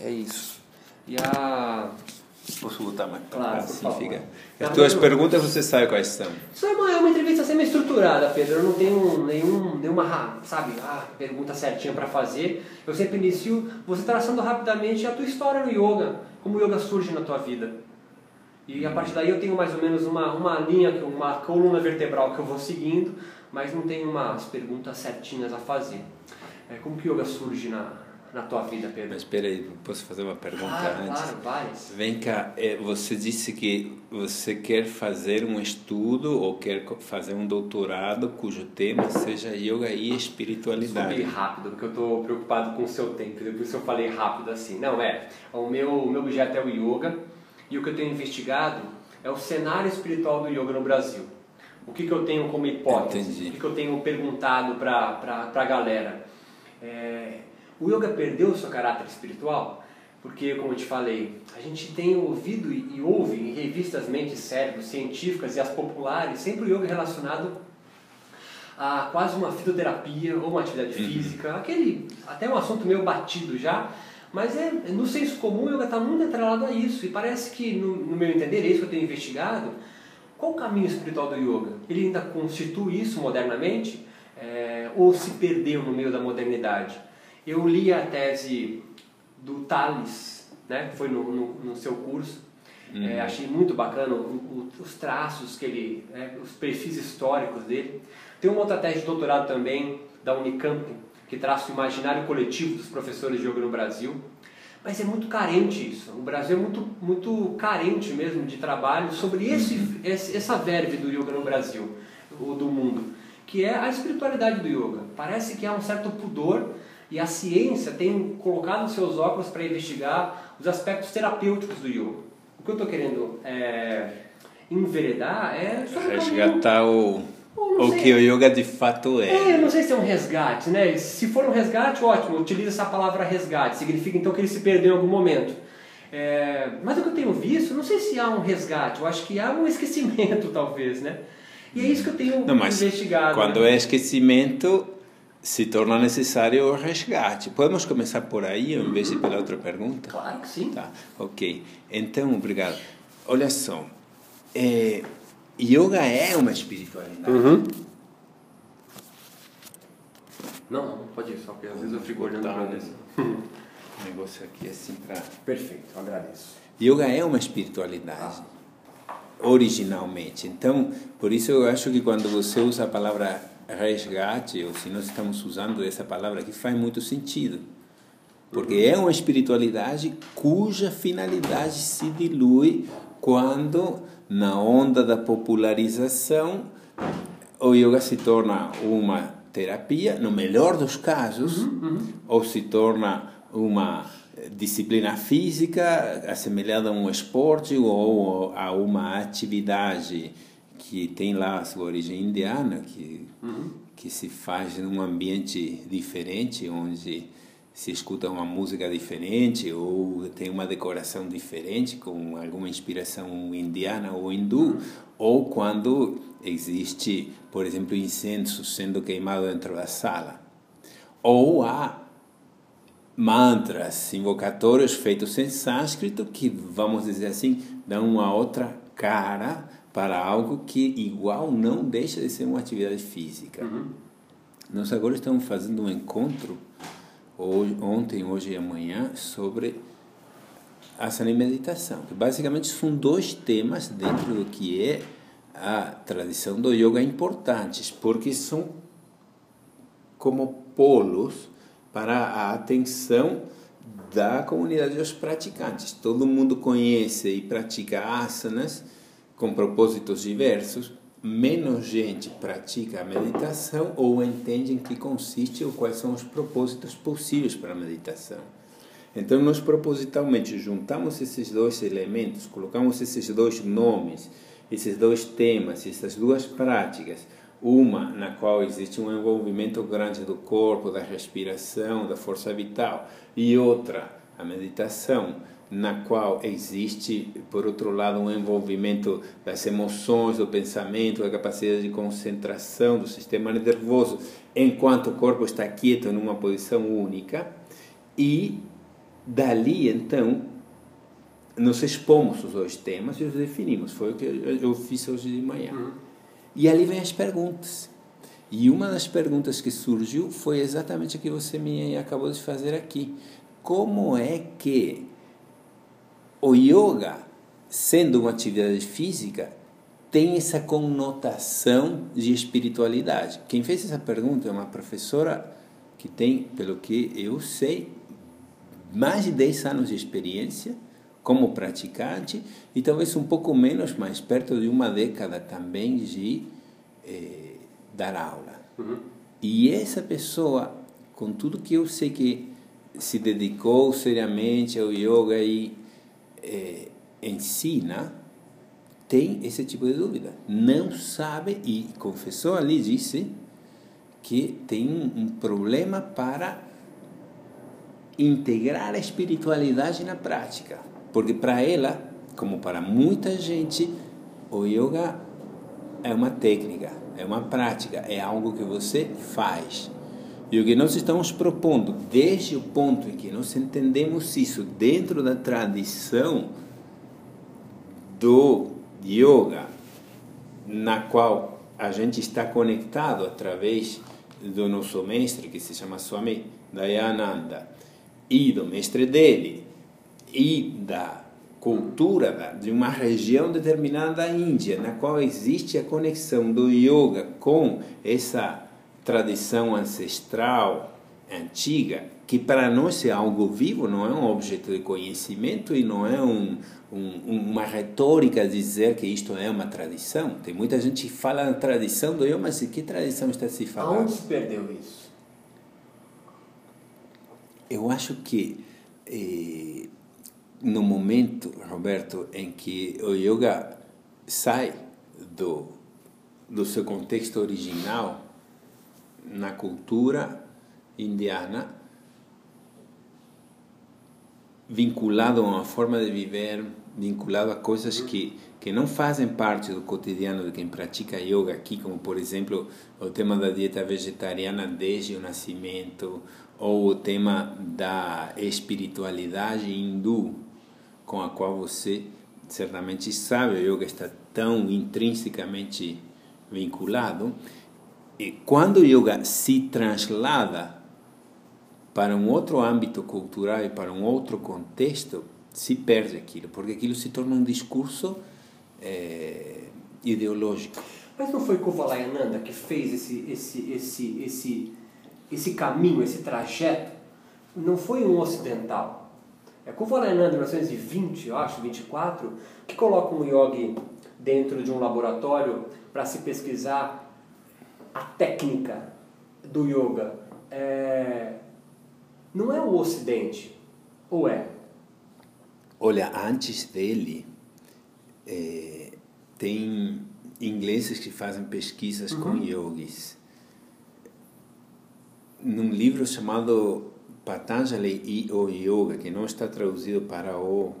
É isso. E a. Posso botar mais Claro, assim favor. fica. Tá As tuas bom. perguntas você sabe quais são. Isso é uma, é uma entrevista semi-estruturada, Pedro. Eu não tenho nenhum, nenhuma, sabe, ah, pergunta certinha para fazer. Eu sempre inicio você traçando rapidamente a tua história no yoga, como o yoga surge na tua vida. E a partir daí eu tenho mais ou menos uma, uma linha, uma coluna vertebral que eu vou seguindo, mas não tenho umas perguntas certinhas a fazer. É, como que o yoga surge na, na tua vida, Pedro? Mas espera aí, posso fazer uma pergunta antes? claro, várias. Vem cá, é, você disse que você quer fazer um estudo ou quer fazer um doutorado cujo tema seja yoga e espiritualidade. bem rápido, porque eu estou preocupado com o seu tempo, por isso eu falei rápido assim. Não, é, o meu, o meu objeto é o yoga, e o que eu tenho investigado é o cenário espiritual do yoga no Brasil. O que, que eu tenho como hipótese, Entendi. o que, que eu tenho perguntado para a galera. É, o yoga perdeu o seu caráter espiritual? Porque, como eu te falei, a gente tem ouvido e, ouve em revistas mentes cérebros científicas e as populares sempre o yoga relacionado a quase uma fitoterapia ou uma atividade física, aquele até um assunto meio batido já, mas é no senso comum o yoga está muito atrelado a isso e parece que no, no meu entender, é isso que eu tenho investigado, qual o caminho espiritual do yoga? Ele ainda constitui isso modernamente é, ou se perdeu no meio da modernidade? Eu li a tese do Tales, né, foi no, no, no seu curso, é, achei muito bacana o- o- os traços que ele, né, os perfis históricos dele. Tem uma outra tese de doutorado também da Unicamp que traça o imaginário coletivo dos professores de yoga no Brasil. Mas é muito carente isso. O Brasil é muito, muito carente mesmo de trabalho sobre esse, esse- essa verve do yoga no Brasil, ou do mundo, que é a espiritualidade do yoga. Parece que há um certo pudor e a ciência tem colocado seus óculos para investigar os aspectos terapêuticos do yoga. O que eu estou querendo é, enveredar é sobre o Resgatar o, o sei. que o yoga de fato é, é. não sei se é um resgate, né? Se for um resgate, ótimo, utiliza essa palavra resgate, significa então que ele se perdeu em algum momento. É, mas o que eu tenho visto, não sei se há um resgate, eu acho que há um esquecimento, talvez, né? E é isso que eu tenho Não, mas investigado. quando né? é esquecimento, se torna necessário o resgate. Podemos começar por aí, em vez de pela outra pergunta? Claro que sim. Tá, ok. Então, obrigado. Olha só, é, yoga é uma espiritualidade. Uhum. Não, não, pode ir, só porque às vezes eu fico olhando Tá. para isso. Um negócio aqui assim para... Perfeito, agradeço. Yoga é uma espiritualidade, originalmente. Então, por isso eu acho que quando você usa a palavra resgate, ou se nós estamos usando essa palavra aqui, faz muito sentido. Porque é uma espiritualidade cuja finalidade se dilui quando, na onda da popularização, o yoga se torna uma terapia, no melhor dos casos, ou se torna uma disciplina física assemelhada a um esporte ou a uma atividade que tem lá a sua origem indiana, que, que se faz num ambiente diferente, onde se escuta uma música diferente ou tem uma decoração diferente com alguma inspiração indiana ou hindu, ou quando existe, por exemplo, incenso sendo queimado dentro da sala. Ou há mantras invocatórios feitos em sânscrito que, vamos dizer assim, dão uma outra cara para algo que igual não deixa de ser uma atividade física. Nós agora estamos fazendo um encontro hoje, ontem, hoje e amanhã sobre asana e meditação, que basicamente são dois temas dentro do que é a tradição do yoga importantes, porque são como polos para a atenção da comunidade dos praticantes. Todo mundo conhece e pratica asanas com propósitos diversos, menos gente pratica a meditação ou entende em que consiste ou quais são os propósitos possíveis para a meditação. Então, nós propositalmente juntamos esses dois elementos, colocamos esses dois nomes, esses dois temas, essas duas práticas, uma na qual existe um envolvimento grande do corpo, da respiração, da força vital, e outra, a meditação, na qual existe, por outro lado, um envolvimento das emoções, do pensamento, da capacidade de concentração, do sistema nervoso, enquanto o corpo está quieto numa posição única, e dali, então, nós expomos os dois temas e os definimos. Foi o que eu fiz hoje de manhã. Uhum. E ali vem as perguntas. E uma das perguntas que surgiu foi exatamente a que você me acabou de fazer aqui. Como é que o yoga, sendo uma atividade física, tem essa conotação de espiritualidade? Quem fez essa pergunta é uma professora que tem, pelo que eu sei, mais de 10 anos de experiência como praticante e talvez um pouco menos, mais perto de uma década também de eh, dar aula. Uhum. E essa pessoa, com tudo que eu sei que se dedicou seriamente ao yoga e eh, ensina, tem esse tipo de dúvida. Não sabe e confessou ali, disse que tem um problema para integrar a espiritualidade na prática. Porque para ela, como para muita gente, o yoga é uma técnica, é uma prática, é algo que você faz. E o que nós estamos propondo, desde o ponto em que nós entendemos isso dentro da tradição do yoga, na qual a gente está conectado através do nosso mestre, que se chama Swami Dayananda, e do mestre dele, e da cultura de uma região determinada da Índia, na qual existe a conexão do yoga com essa tradição ancestral antiga, que para nós é algo vivo, não é um objeto de conhecimento e não é um, um, uma retórica dizer que isto é uma tradição. Tem muita gente que fala na tradição do yoga, mas que tradição está se falando? Onde se perdeu isso? Eu acho que eh, no momento, Roberto, em que o yoga sai do, do seu contexto original na cultura indiana, vinculado a uma forma de viver, vinculado a coisas que, que não fazem parte do cotidiano de quem pratica yoga aqui, como por exemplo o tema da dieta vegetariana desde o nascimento, ou o tema da espiritualidade hindu, com a qual você certamente sabe, o yoga está tão intrinsecamente vinculado. E quando o yoga se translada para um outro âmbito cultural e para um outro contexto, se perde aquilo, porque aquilo se torna um discurso é, ideológico. Mas não foi Kovalayananda que fez esse, esse, esse, esse, esse caminho, esse trajeto? Não foi um ocidental é Kuvalananda, em 1920, eu acho, 24, que coloca um yogi dentro de um laboratório para se pesquisar a técnica do yoga. É... Não é o Ocidente, ou é? Olha, antes dele, é, tem ingleses que fazem pesquisas uhum. com yogis. Num livro chamado Patanjali e o Yoga, que não está traduzido para o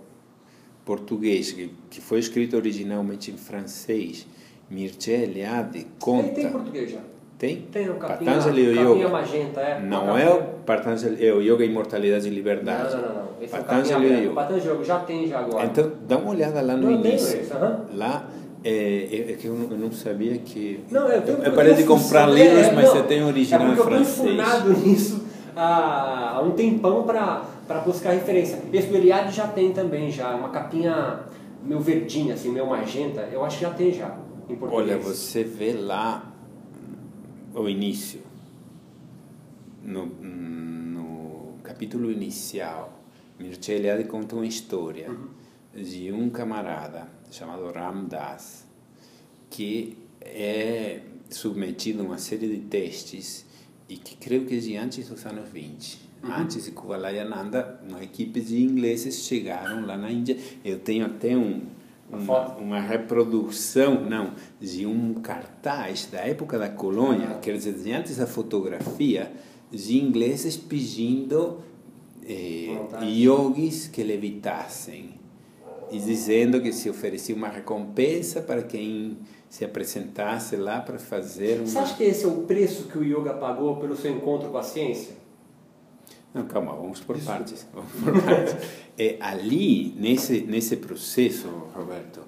português, que, que foi escrito originalmente em francês, Mircea Eliade conta... Tem, tem português já. Tem? Tem o capinha, Patanjali o Yoga. magenta, é. Não é o Patanjali, é o Yoga Imortalidade e Liberdade. Não, não, não. Esse Patanjali é o Yoga. Patanjali já tem já agora. Então, dá uma olhada lá no não, início. Esse, uh -huh. Lá é, é, que eu, eu, não sabia que. Não, eu, tenho, eu parei de comprar livros, é, mas não, você tem original é em francês. Eu estou nisso há, há um tempão para buscar referência. Esse do Eliade já tem também, já, uma capinha meio verdinha, assim, meio magenta, eu acho que já tem já, em português. Olha, você vê lá o início, no, no capítulo inicial, Mircea Eliade conta uma história uhum. de um camarada chamado Ram Das, que é submetido a uma série de testes e que creio que é de antes dos anos 20. Uhum. Antes de Kuvalayananda, uma equipe de ingleses chegaram lá na Índia. Eu tenho até um, uma, uma, reprodução, não, de um cartaz da época da colônia, quer dizer, de antes da fotografia, de ingleses pedindo eh, yogis que levitassem e dizendo que se oferecia uma recompensa para quem se apresentasse lá para fazer uma... Você acha que esse é o preço que o yoga pagou pelo seu encontro com a ciência? Não, calma, vamos por partes. Vamos por partes. É, ali, nesse, nesse processo, Roberto,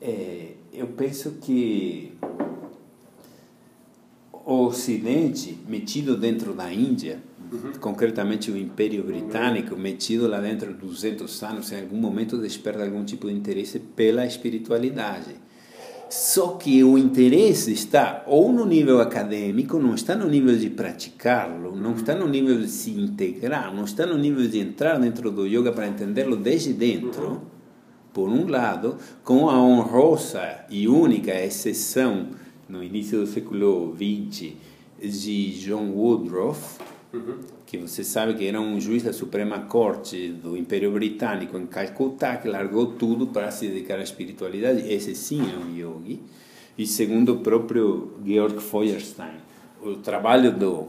é, eu penso que o Ocidente, metido dentro da Índia, uhum. concretamente o Império Britânico, metido lá dentro de 200 anos, em algum momento desperta algum tipo de interesse pela espiritualidade só que o interesse está ou no nível acadêmico, não está no nível de praticá-lo, não está no nível de se integrar, não está no nível de entrar dentro do yoga para entendê-lo desde dentro, por um lado, com a honrosa e única exceção no início do século XX de John Woodruff. Que você sabe que era um juiz da Suprema Corte do Império Britânico em Calcutá, que largou tudo para se dedicar à espiritualidade. Esse sim é um yogi. E segundo o próprio Georg Feuerstein, o trabalho do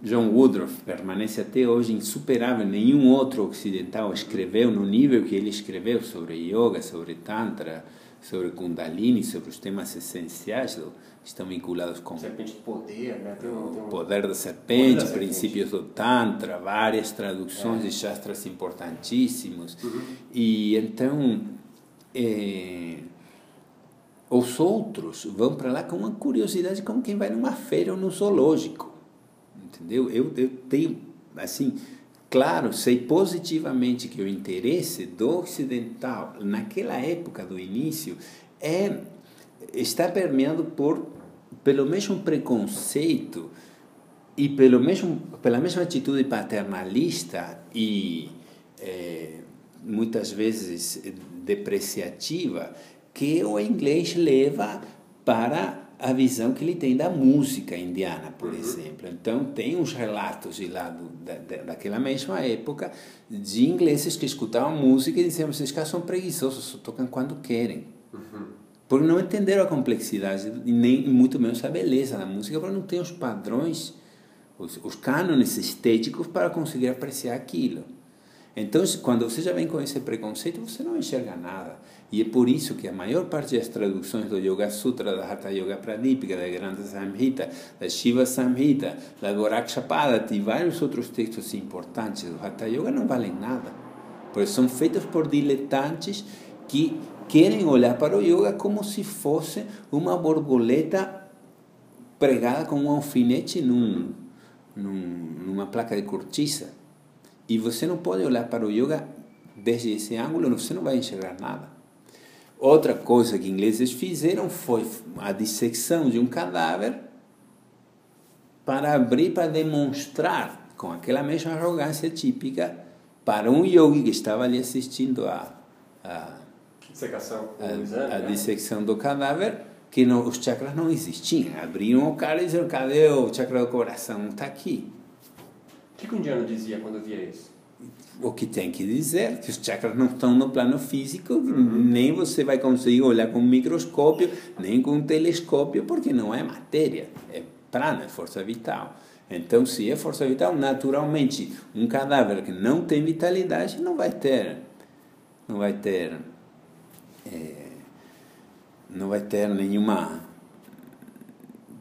John Woodruff permanece até hoje insuperável. Nenhum outro ocidental escreveu no nível que ele escreveu sobre yoga, sobre tantra, sobre Kundalini, sobre os temas essenciais do, estão vinculados com serpente de poder, né? tem um, tem um... o poder da serpente, poder da princípios serpente. do Tantra, várias traduções é. de shastras importantíssimos. Uhum. E então é, os outros vão para lá com uma curiosidade como quem vai numa feira ou no zoológico. Entendeu? Eu, eu tenho, assim, Claro, sei positivamente que o interesse do ocidental naquela época do início é está permeado por pelo mesmo preconceito e pelo mesmo pela mesma atitude paternalista e é, muitas vezes depreciativa que o inglês leva para a visão que ele tem da música indiana, por uhum. exemplo. Então, tem uns relatos de lá do, da, daquela mesma época de ingleses que escutavam música e diziam: esses caras são preguiçosos, só tocam quando querem. Uhum. Porque não entenderam a complexidade e nem muito menos a beleza da música, porque não tem os padrões, os, os cânones estéticos para conseguir apreciar aquilo. Então, quando você já vem com esse preconceito, você não enxerga nada. E é por isso que a maior parte das traduções do Yoga Sutra, da Hatha Yoga Pradipika, da Grande Samhita, da Shiva Samhita, da Gorakshapadati e vários outros textos importantes do Hatha Yoga não valem nada. Porque são feitos por diletantes que querem olhar para o yoga como se fosse uma borboleta pregada com um alfinete num, num, numa placa de cortiça. E você não pode olhar para o yoga desde esse ângulo, você não vai enxergar nada. Outra coisa que ingleses fizeram foi a dissecção de um cadáver para abrir, para demonstrar, com aquela mesma arrogância típica, para um yogi que estava ali assistindo a, a, Dissecação, a, a né? dissecção do cadáver, que não, os chakras não existiam. Abriam o cara e diziam: cadê o chakra do coração? Está aqui. O que, que o indiano dizia quando via isso? O que tem que dizer, que os chakras não estão no plano físico, uhum. nem você vai conseguir olhar com um microscópio, nem com um telescópio, porque não é matéria, é prana, é força vital. Então, se é força vital, naturalmente, um cadáver que não tem vitalidade não vai ter, não vai ter, é, não vai ter nenhuma,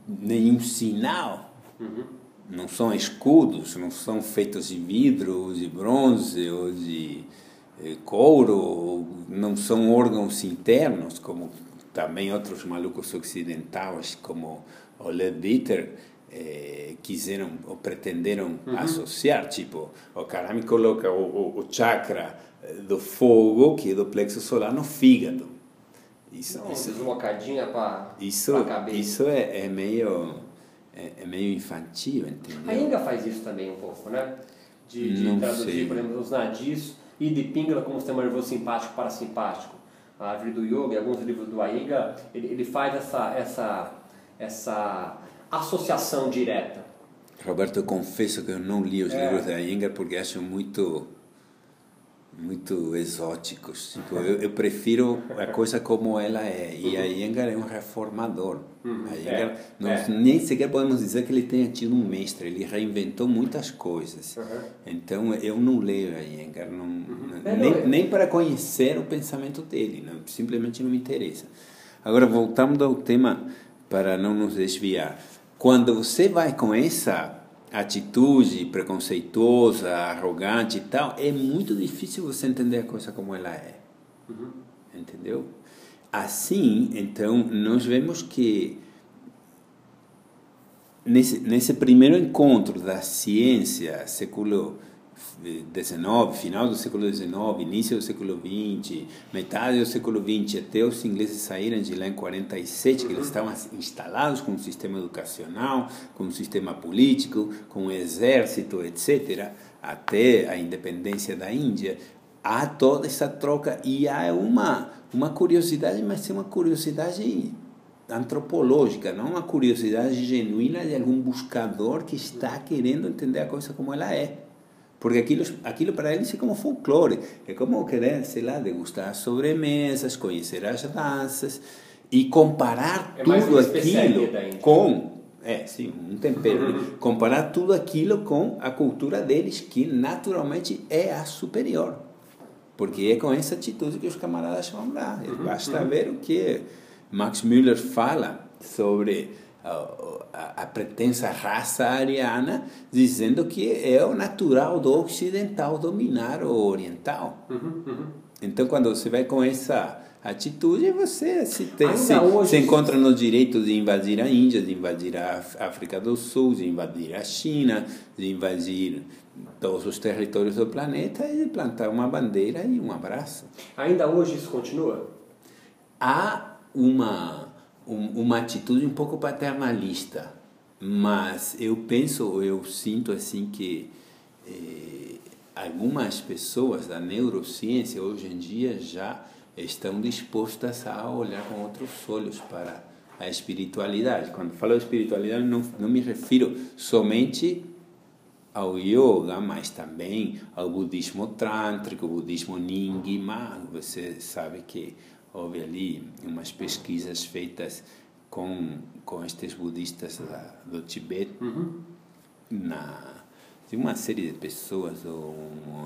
nenhum sinal. Uhum não são escudos, não são feitos de vidro, ou de bronze, ou de eh, couro, não são órgãos internos, como também outros malucos ocidentais, como o Leadbeater, eh, quiseram ou pretenderam uhum. associar, tipo, o cara me coloca o, o, o, chakra do fogo, que é do plexo solar, no fígado. Isso, não, isso, deslocadinha para isso, isso é, é meio é, é meio infantil, entendeu? A Inga faz isso também um pouco, né? De, de traduzir, sei. por exemplo, os nadis e de Pingala como sistema nervoso simpático para simpático. A árvore do yoga, alguns livros do Iyengar, ele, ele faz essa, essa, essa associação direta. Roberto, eu confesso que eu não li os é. livros da Iyengar porque acho muito muito exóticos. Tipo, eu, eu, prefiro a coisa como ela é. E a Iyengar é um reformador. Uhum. A Iyengar, é. nós é. nem sequer podemos dizer que ele tenha tido um mestre. Ele reinventou muitas coisas. Uhum. Então eu não leio a Iyengar, não, uhum. nem, nem para conhecer o pensamento dele. Não, simplesmente não me interessa. Agora, voltando ao tema, para não nos desviar. Quando você vai com essa atitude preconceituosa, arrogante e tal, é muito difícil você entender a coisa como ela é. Uhum. Entendeu? Assim, então, nós vemos que nesse, nesse primeiro encontro da ciência, século XIX, final do século XIX, início do século XX, metade do século XX, até os ingleses saírem de lá em 47, que eles estavam instalados com um sistema educacional, com um sistema político, com um exército, etc., até a independência da Índia, há toda essa troca e há uma, uma curiosidade, mas é uma curiosidade antropológica, não uma curiosidade genuína de algum buscador que está querendo entender a coisa como ela é. Porque aquilo, aquilo para eles é como folclore, é como querer, sei lá, degustar sobremesas, conhecer as danças e comparar é tudo aquilo com é, sim, um tempero. Né? Comparar tudo aquilo com a cultura deles, que naturalmente é a superior. Porque é com essa atitude que os camaradas vão lá. Basta ver o que Max Müller fala sobre a, a pretensa raça ariana, dizendo que é o natural do ocidental dominar o oriental. Uhum, uhum. Então, quando você vai com essa atitude, você se, tem, se, hoje... se encontra no direito de invadir a Índia, de invadir a África do Sul, de invadir a China, de invadir todos os territórios do planeta e de plantar uma bandeira e um abraço. Ainda hoje isso continua? Há uma um, uma atitude um pouco paternalista, mas eu penso, eu sinto assim que eh, algumas pessoas da neurociência hoje em dia já estão dispostas a olhar com outros olhos para a espiritualidade. Quando falo de espiritualidade, não, não me refiro somente ao yoga, mas também ao budismo trântrico, budismo nyingma. Você sabe que houve ali umas pesquisas feitas com, com estes budistas da, do Tibete, uhum. na, de uma série de pessoas do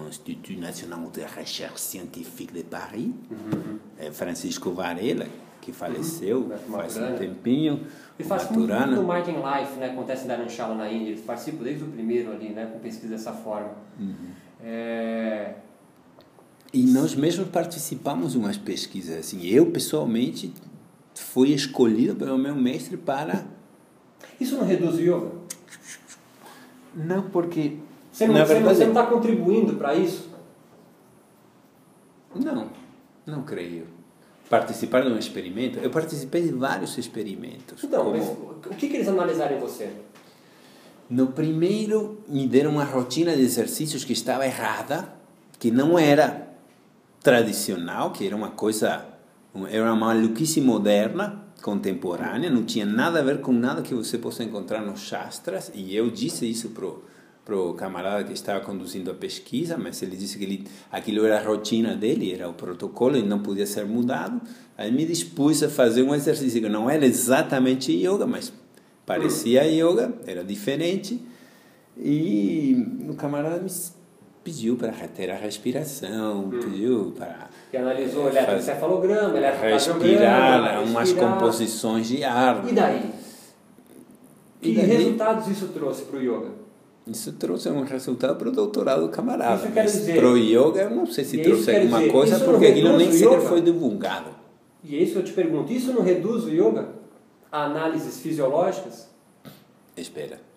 Instituto Nacional de Recherche Scientifique de Paris, uhum. é Francisco Varela, que faleceu uhum. faz um tempinho. Ele faz muito, muito Mind in Life, né? acontece em Dharamshala na Índia, eles participam desde o primeiro ali, né? com pesquisa dessa forma. Uhum. É e nós mesmos participamos de umas pesquisas assim. Eu, pessoalmente, fui escolhido pelo meu mestre para... Isso não reduz o yoga? Não, porque... Você não, verdade, você não está contribuindo para isso? Não, não creio. Participar de um experimento? Eu participei de vários experimentos. Então, como... o que, que eles analisaram em você? No primeiro, me deram uma rotina de exercícios que estava errada, que não era tradicional, que era uma coisa, era uma maluquice moderna, contemporânea, não tinha nada a ver com nada que você possa encontrar nos Shastras, e eu disse isso pro pro camarada que estava conduzindo a pesquisa, mas ele disse que ele, aquilo era a rotina dele, era o protocolo e não podia ser mudado. Aí me dispus a fazer um exercício que não era exatamente yoga, mas parecia yoga, era diferente. E o camarada me pediu para reter a respiração, hum. pediu para. Que analisou o eletrocefalograma, respirar umas composições de ar. E daí? Que daí, resultados isso trouxe para o yoga? Isso trouxe um resultado para o doutorado do camarada. Isso quer dizer. Para o yoga, eu não sei se trouxe alguma dizer, coisa, porque aquilo nem sequer foi divulgado. E é isso eu te pergunto: isso não reduz o yoga a análises fisiológicas? Espera.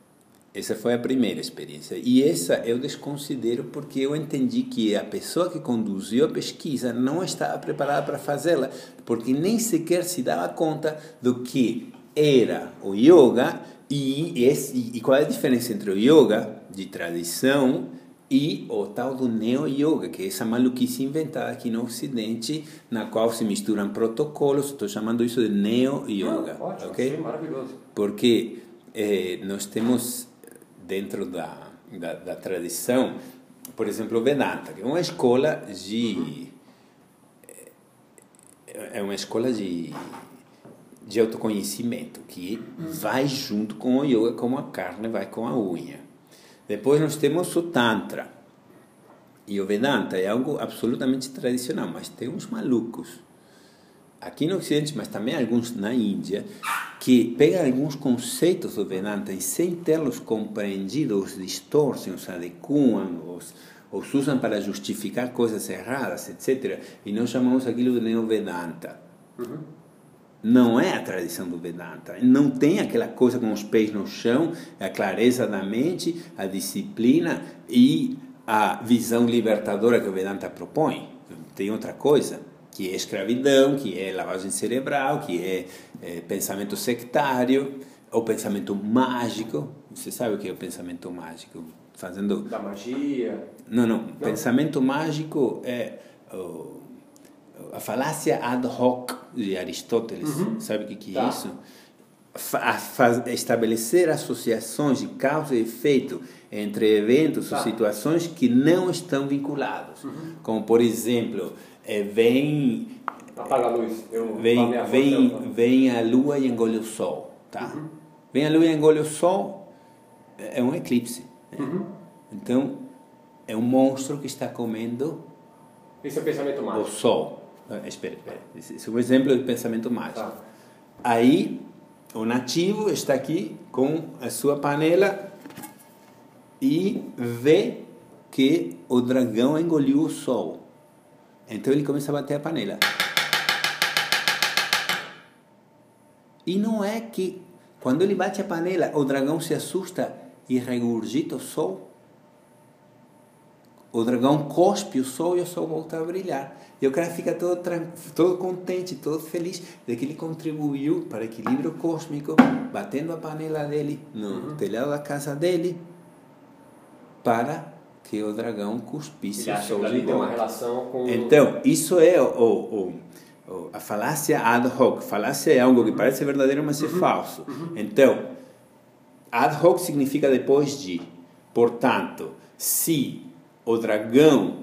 Essa foi a primeira experiência. E essa eu desconsidero porque eu entendi que a pessoa que conduziu a pesquisa não estava preparada para fazê-la, porque nem sequer se dava conta do que era o yoga e, esse, e qual é a diferença entre o yoga de tradição e o tal do neo-yoga, que é essa maluquice inventada aqui no Ocidente, na qual se misturam protocolos. Estou chamando isso de neo-yoga. Ah, ótimo, okay? sim, maravilhoso. Porque eh, nós temos dentro da, da, da, tradição, por exemplo, o Vedanta, que é uma escola de é uma escola de de autoconhecimento que vai junto com o yoga como a carne vai com a unha. Depois nós temos o tantra. E o Vedanta é algo absolutamente tradicional, mas tem uns malucos aqui no Ocidente, mas também alguns na Índia, que pegam alguns conceitos do Vedanta e sem tê-los compreendidos, os distorcem, os adequam, os, os usam para justificar coisas erradas, etc. E nós chamamos aquilo de Neo-Vedanta. Uhum. Não é a tradição do Vedanta. Não tem aquela coisa com os pés no chão, a clareza da mente, a disciplina e a visão libertadora que o Vedanta propõe. Tem outra coisa que é escravidão, que é lavagem cerebral, que é, é pensamento sectário, ou pensamento mágico. Você sabe o que é o pensamento mágico? Fazendo da magia. Não, não. não. Pensamento mágico é oh, a falácia ad hoc de Aristóteles. Uhum. Sabe o que, que é tá. isso? Fa estabelecer associações de causa e efeito entre eventos tá. ou situações que não estão vinculados. Uhum. Como, por exemplo, é, vem. Apaga a luz. Eu vem, vem, vem a lua e engole o sol. Tá? Uhum. Vem a lua e engole o sol, é um eclipse. Né? Uhum. Então, é um monstro que está comendo. Esse é o pensamento mágico. O sol. Ah, espera, espera. Esse é um exemplo de pensamento mágico. Tá. Aí, o nativo está aqui com a sua panela e vê que o dragão engoliu o sol. Então ele começa a bater a panela. E não é que quando ele bate a panela, o dragão se assusta e regurgita o sol. O dragão cospe o sol e o sol volta a brilhar. E o cara fica todo, todo contente, todo feliz de que ele contribuiu para o equilíbrio cósmico, batendo a panela dele no uhum. telhado da casa dele, para que o dragão cuspisse o sol de tem uma relação com... Então, isso é o, o, o, a falácia ad hoc. Falácia é algo que parece verdadeiro, mas é uhum. falso. Uhum. Então, ad hoc significa depois de. Portanto, se o dragão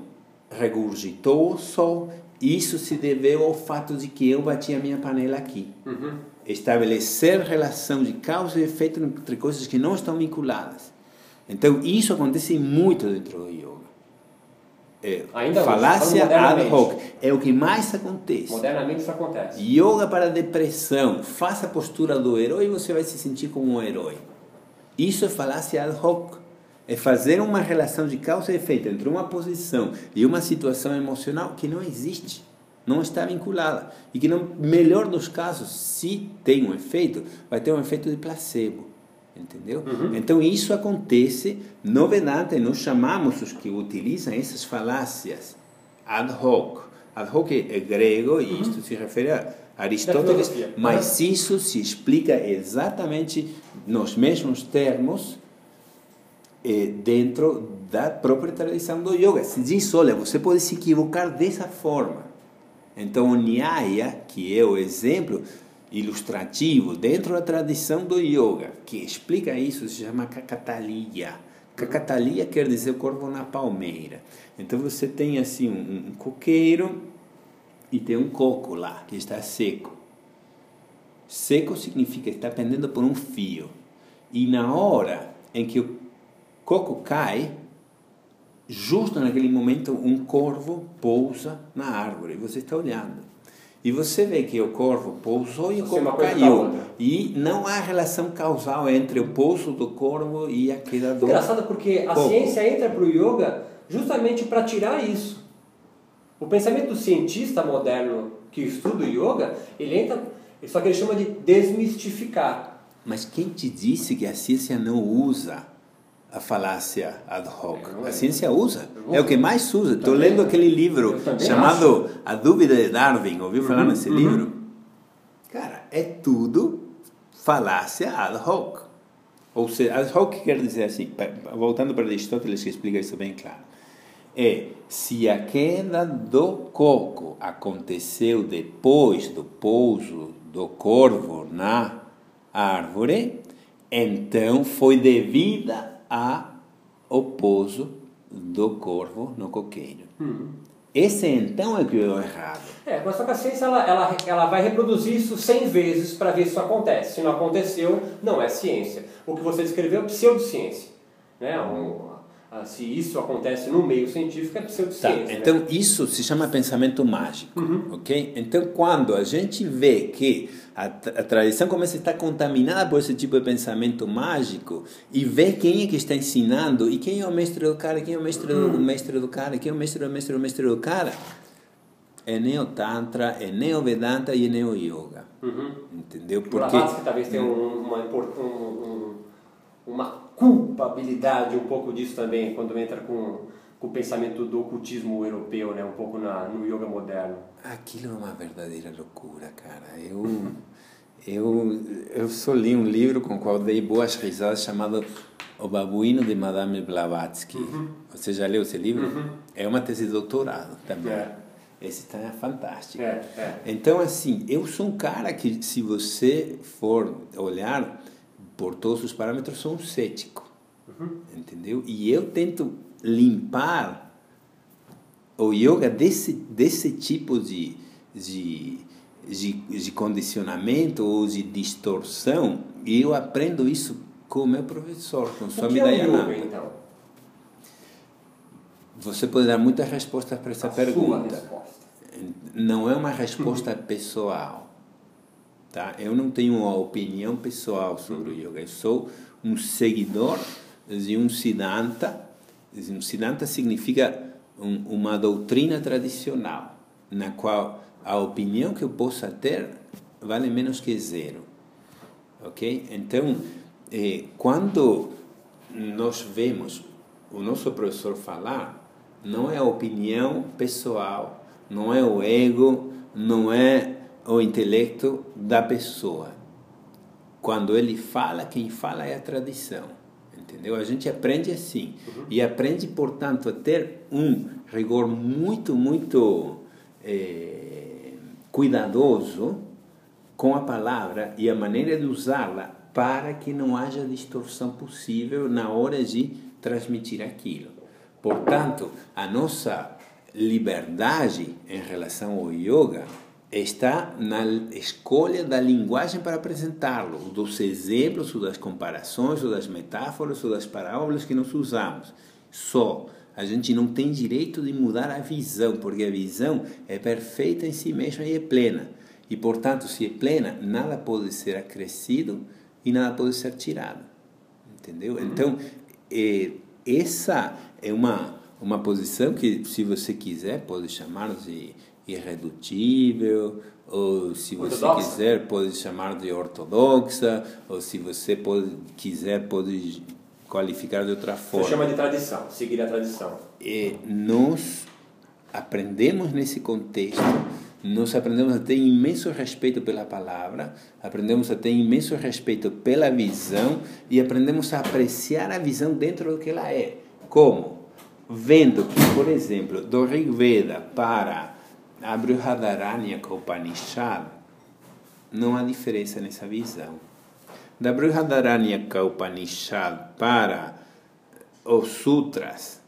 regurgitou o sol, isso se deveu ao fato de que eu bati a minha panela aqui. Uhum. Estabelecer relação de causa e efeito entre coisas que não estão vinculadas. Então, isso acontece muito dentro do yoga. É, Ainda falácia ad hoc é o que mais acontece. Modernamente isso acontece. Yoga para depressão. Faça a postura do herói e você vai se sentir como um herói. Isso é falácia ad hoc. É fazer uma relação de causa e efeito entre uma posição e uma situação emocional que não existe, não está vinculada. E que, no melhor dos casos, se tem um efeito, vai ter um efeito de placebo entendeu? Uhum. Então isso acontece no Vedanta e nós chamamos os que utilizam essas falácias ad hoc. Ad hoc é grego e uhum. isto se refere a Aristóteles, mas uhum. isso se explica exatamente nos mesmos termos eh, dentro da própria tradição do yoga. Se diz, olha, você pode se equivocar dessa forma. Então o Nyaya, que é o exemplo, ilustrativo dentro da tradição do yoga, que explica isso, se chama Kakatalia. Kakatalia quer dizer corvo na palmeira. Então você tem assim um, um coqueiro e tem um coco lá que está seco. Seco significa que está pendendo por um fio. E na hora em que o coco cai, justo naquele momento um corvo pousa na árvore. Você está olhando. E você vê que o corvo pousou e o corvo caiu. E não há relação causal entre o pouso do corvo e a queda do Engraçado porque a ciência entra para o yoga justamente para tirar isso. O pensamento do cientista moderno que estuda o yoga, ele entra, só que ele chama de desmistificar. Mas quem te disse que a ciência não usa a falácia ad hoc. A ciência usa. É o que mais usa. Estou lendo aquele livro chamado acho. A Dúvida de Darwin. Ouviu falar uhum, nesse uhum. livro? Cara, é tudo falácia ad hoc. Ou seja, ad hoc quer dizer assim, voltando para Aristóteles que explica isso bem claro. É, se a queda do coco aconteceu depois do pouso do corvo na árvore, então foi devida a o pouso do corvo no coqueiro. Hum. Esse então é que é o errado. É, mas só que a ciência ela, ela, ela vai reproduzir isso 100 vezes para ver se isso acontece. Se não aconteceu, não é ciência. O que você descreveu é pseudociência. Né? Um, ah, se isso acontece no meio científico, é pseudociência. Tá, né? então, isso se chama pensamento mágico, Uhum. ok? Então, quando a gente vê que a, a tradição começa a estar contaminada por esse tipo de pensamento mágico e vê quem é que está ensinando e quem é o mestre do cara, quem é o mestre do, o mestre do cara, quem é o mestre do mestre do mestre do cara, é Neo-Tantra, é Neo-Vedanta e é Neo-Yoga. Uhum. Entendeu? Porque... Blavatsky talvez tenha um- uma, um- um- uma culpabilidade um pouco disso também, quando entra com, com o pensamento do ocultismo europeu, né? um pouco na, no yoga moderno. Aquilo é uma verdadeira loucura, cara. Eu, eu, eu só li um livro com o qual dei boas risadas chamado O Babuíno de Madame Blavatsky. Você já leu esse livro? É uma tese de doutorado também. É. Esse está fantástico. É, é. Então, assim, eu sou um cara que, se você for olhar por todos os parâmetros, sou um cético. Entendeu? E eu tento limpar o yoga desse, desse tipo de, de, de, de condicionamento ou de distorção. E eu aprendo isso com o meu professor, com O Swami é Dayananda. yoga, então? Você pode dar muitas respostas para essa A sua pergunta. resposta. não é uma resposta pessoal. Tá? Eu não tenho uma opinião pessoal sobre o yoga. Eu sou um seguidor de um Siddhanta. Um Siddhanta significa um, uma doutrina tradicional, na qual a opinião que eu possa ter vale menos que zero. Ok? Então, eh, quando nós vemos o nosso professor falar, não é a opinião pessoal, não é o ego, não é o intelecto da pessoa. Quando ele fala, quem fala é a tradição. Entendeu? A gente aprende assim. E aprende, portanto, a ter um rigor muito, muito eh, cuidadoso com a palavra e a maneira de usá-la para que não haja distorção possível na hora de transmitir aquilo. Portanto, a nossa liberdade em relação ao yoga está na escolha da linguagem para apresentá-lo, dos exemplos, ou das comparações, ou das metáforas, ou das parábolas que nós usamos. Só a gente não tem direito de mudar a visão, porque a visão é perfeita em si mesma e é plena. E, portanto, se é plena, nada pode ser acrescido e nada pode ser tirado. Entendeu? Então, eh, essa é uma, uma posição que, se você quiser, pode chamar de irredutível, ou se você Ortodoxa. quiser, pode chamar de ortodoxa, ou se você pode, quiser, pode qualificar de outra Você forma. chama de tradição, seguir a tradição. E nós aprendemos nesse contexto, nós aprendemos a ter imenso respeito pela palavra, aprendemos a ter imenso respeito pela visão e aprendemos a apreciar a visão dentro do que ela é. Como? Vendo que, por exemplo, do Rig Veda para a Brihadaranyaka Upanishad, não há diferença nessa visão. Da Brihadaranyaka Upanishad para os sutras,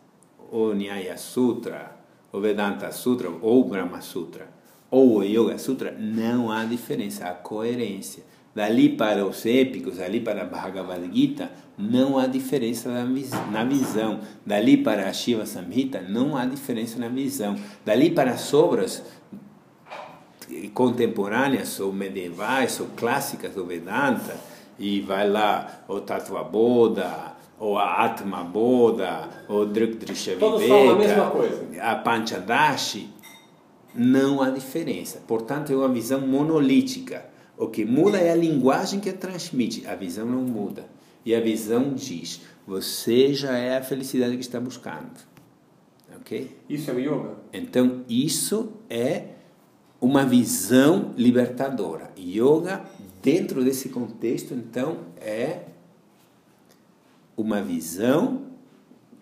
o Nyaya Sutra, o Vedanta Sutra, ou Brahma Sutra, ou o Yoga Sutra, não há diferença, há coerência. Dali para os épicos, dali para a Bhagavad Gita, não há diferença na vis- na visão. Dali para a Shiva Samhita, não há diferença na visão. Dali para as obras contemporâneas ou medievais ou clássicas do Vedanta e vai lá o Tattva Bodha ou a Atma Bodha ou Drigdrisha Todos falam a Viveka, coisa. a Panchadashi não há diferença portanto é uma visão monolítica o que muda é a linguagem que transmite a visão não muda e a visão diz você já é a felicidade que está buscando ok Isso é o yoga? então, isso é uma visão libertadora. Yoga, dentro desse contexto, então, é uma visão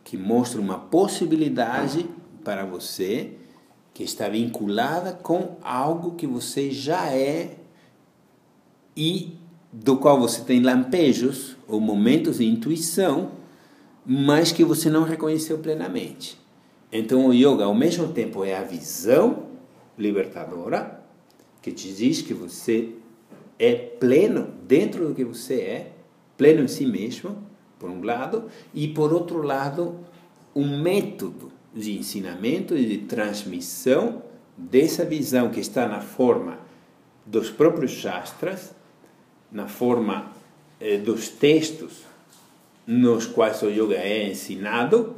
que mostra uma possibilidade para você que está vinculada com algo que você já é e do qual você tem lampejos ou momentos de intuição, mas que você não reconheceu plenamente. Então, o yoga, ao mesmo tempo, é a visão libertadora, que te diz que você é pleno dentro do que você é, pleno em si mesmo, por um lado, e por outro lado, um método de ensinamento e de transmissão dessa visão que está na forma dos próprios Shastras, na forma eh, dos textos nos quais o yoga é ensinado,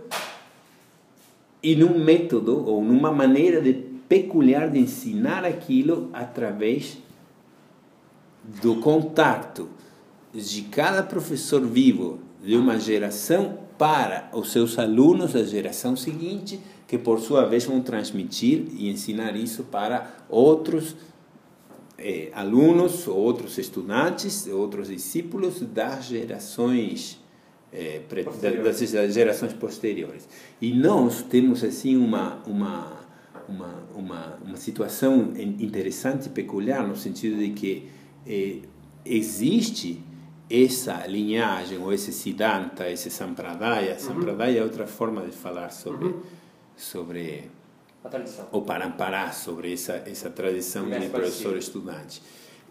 e num método ou numa maneira de peculiar de ensinar aquilo através do contato de cada professor vivo de uma geração para os seus alunos da geração seguinte, que por sua vez vão transmitir e ensinar isso para outros eh, alunos, outros estudantes, outros discípulos das gerações eh, das gerações posteriores. E nós temos assim uma uma uma uma, uma situação interessante e peculiar no sentido de que eh, existe essa linhagem, ou esse Siddhanta, esse Sampradaya. Uhum. Sampradaya é outra forma de falar sobre, uhum. sobre ou Parampara, sobre essa, essa tradição de professor-estudante.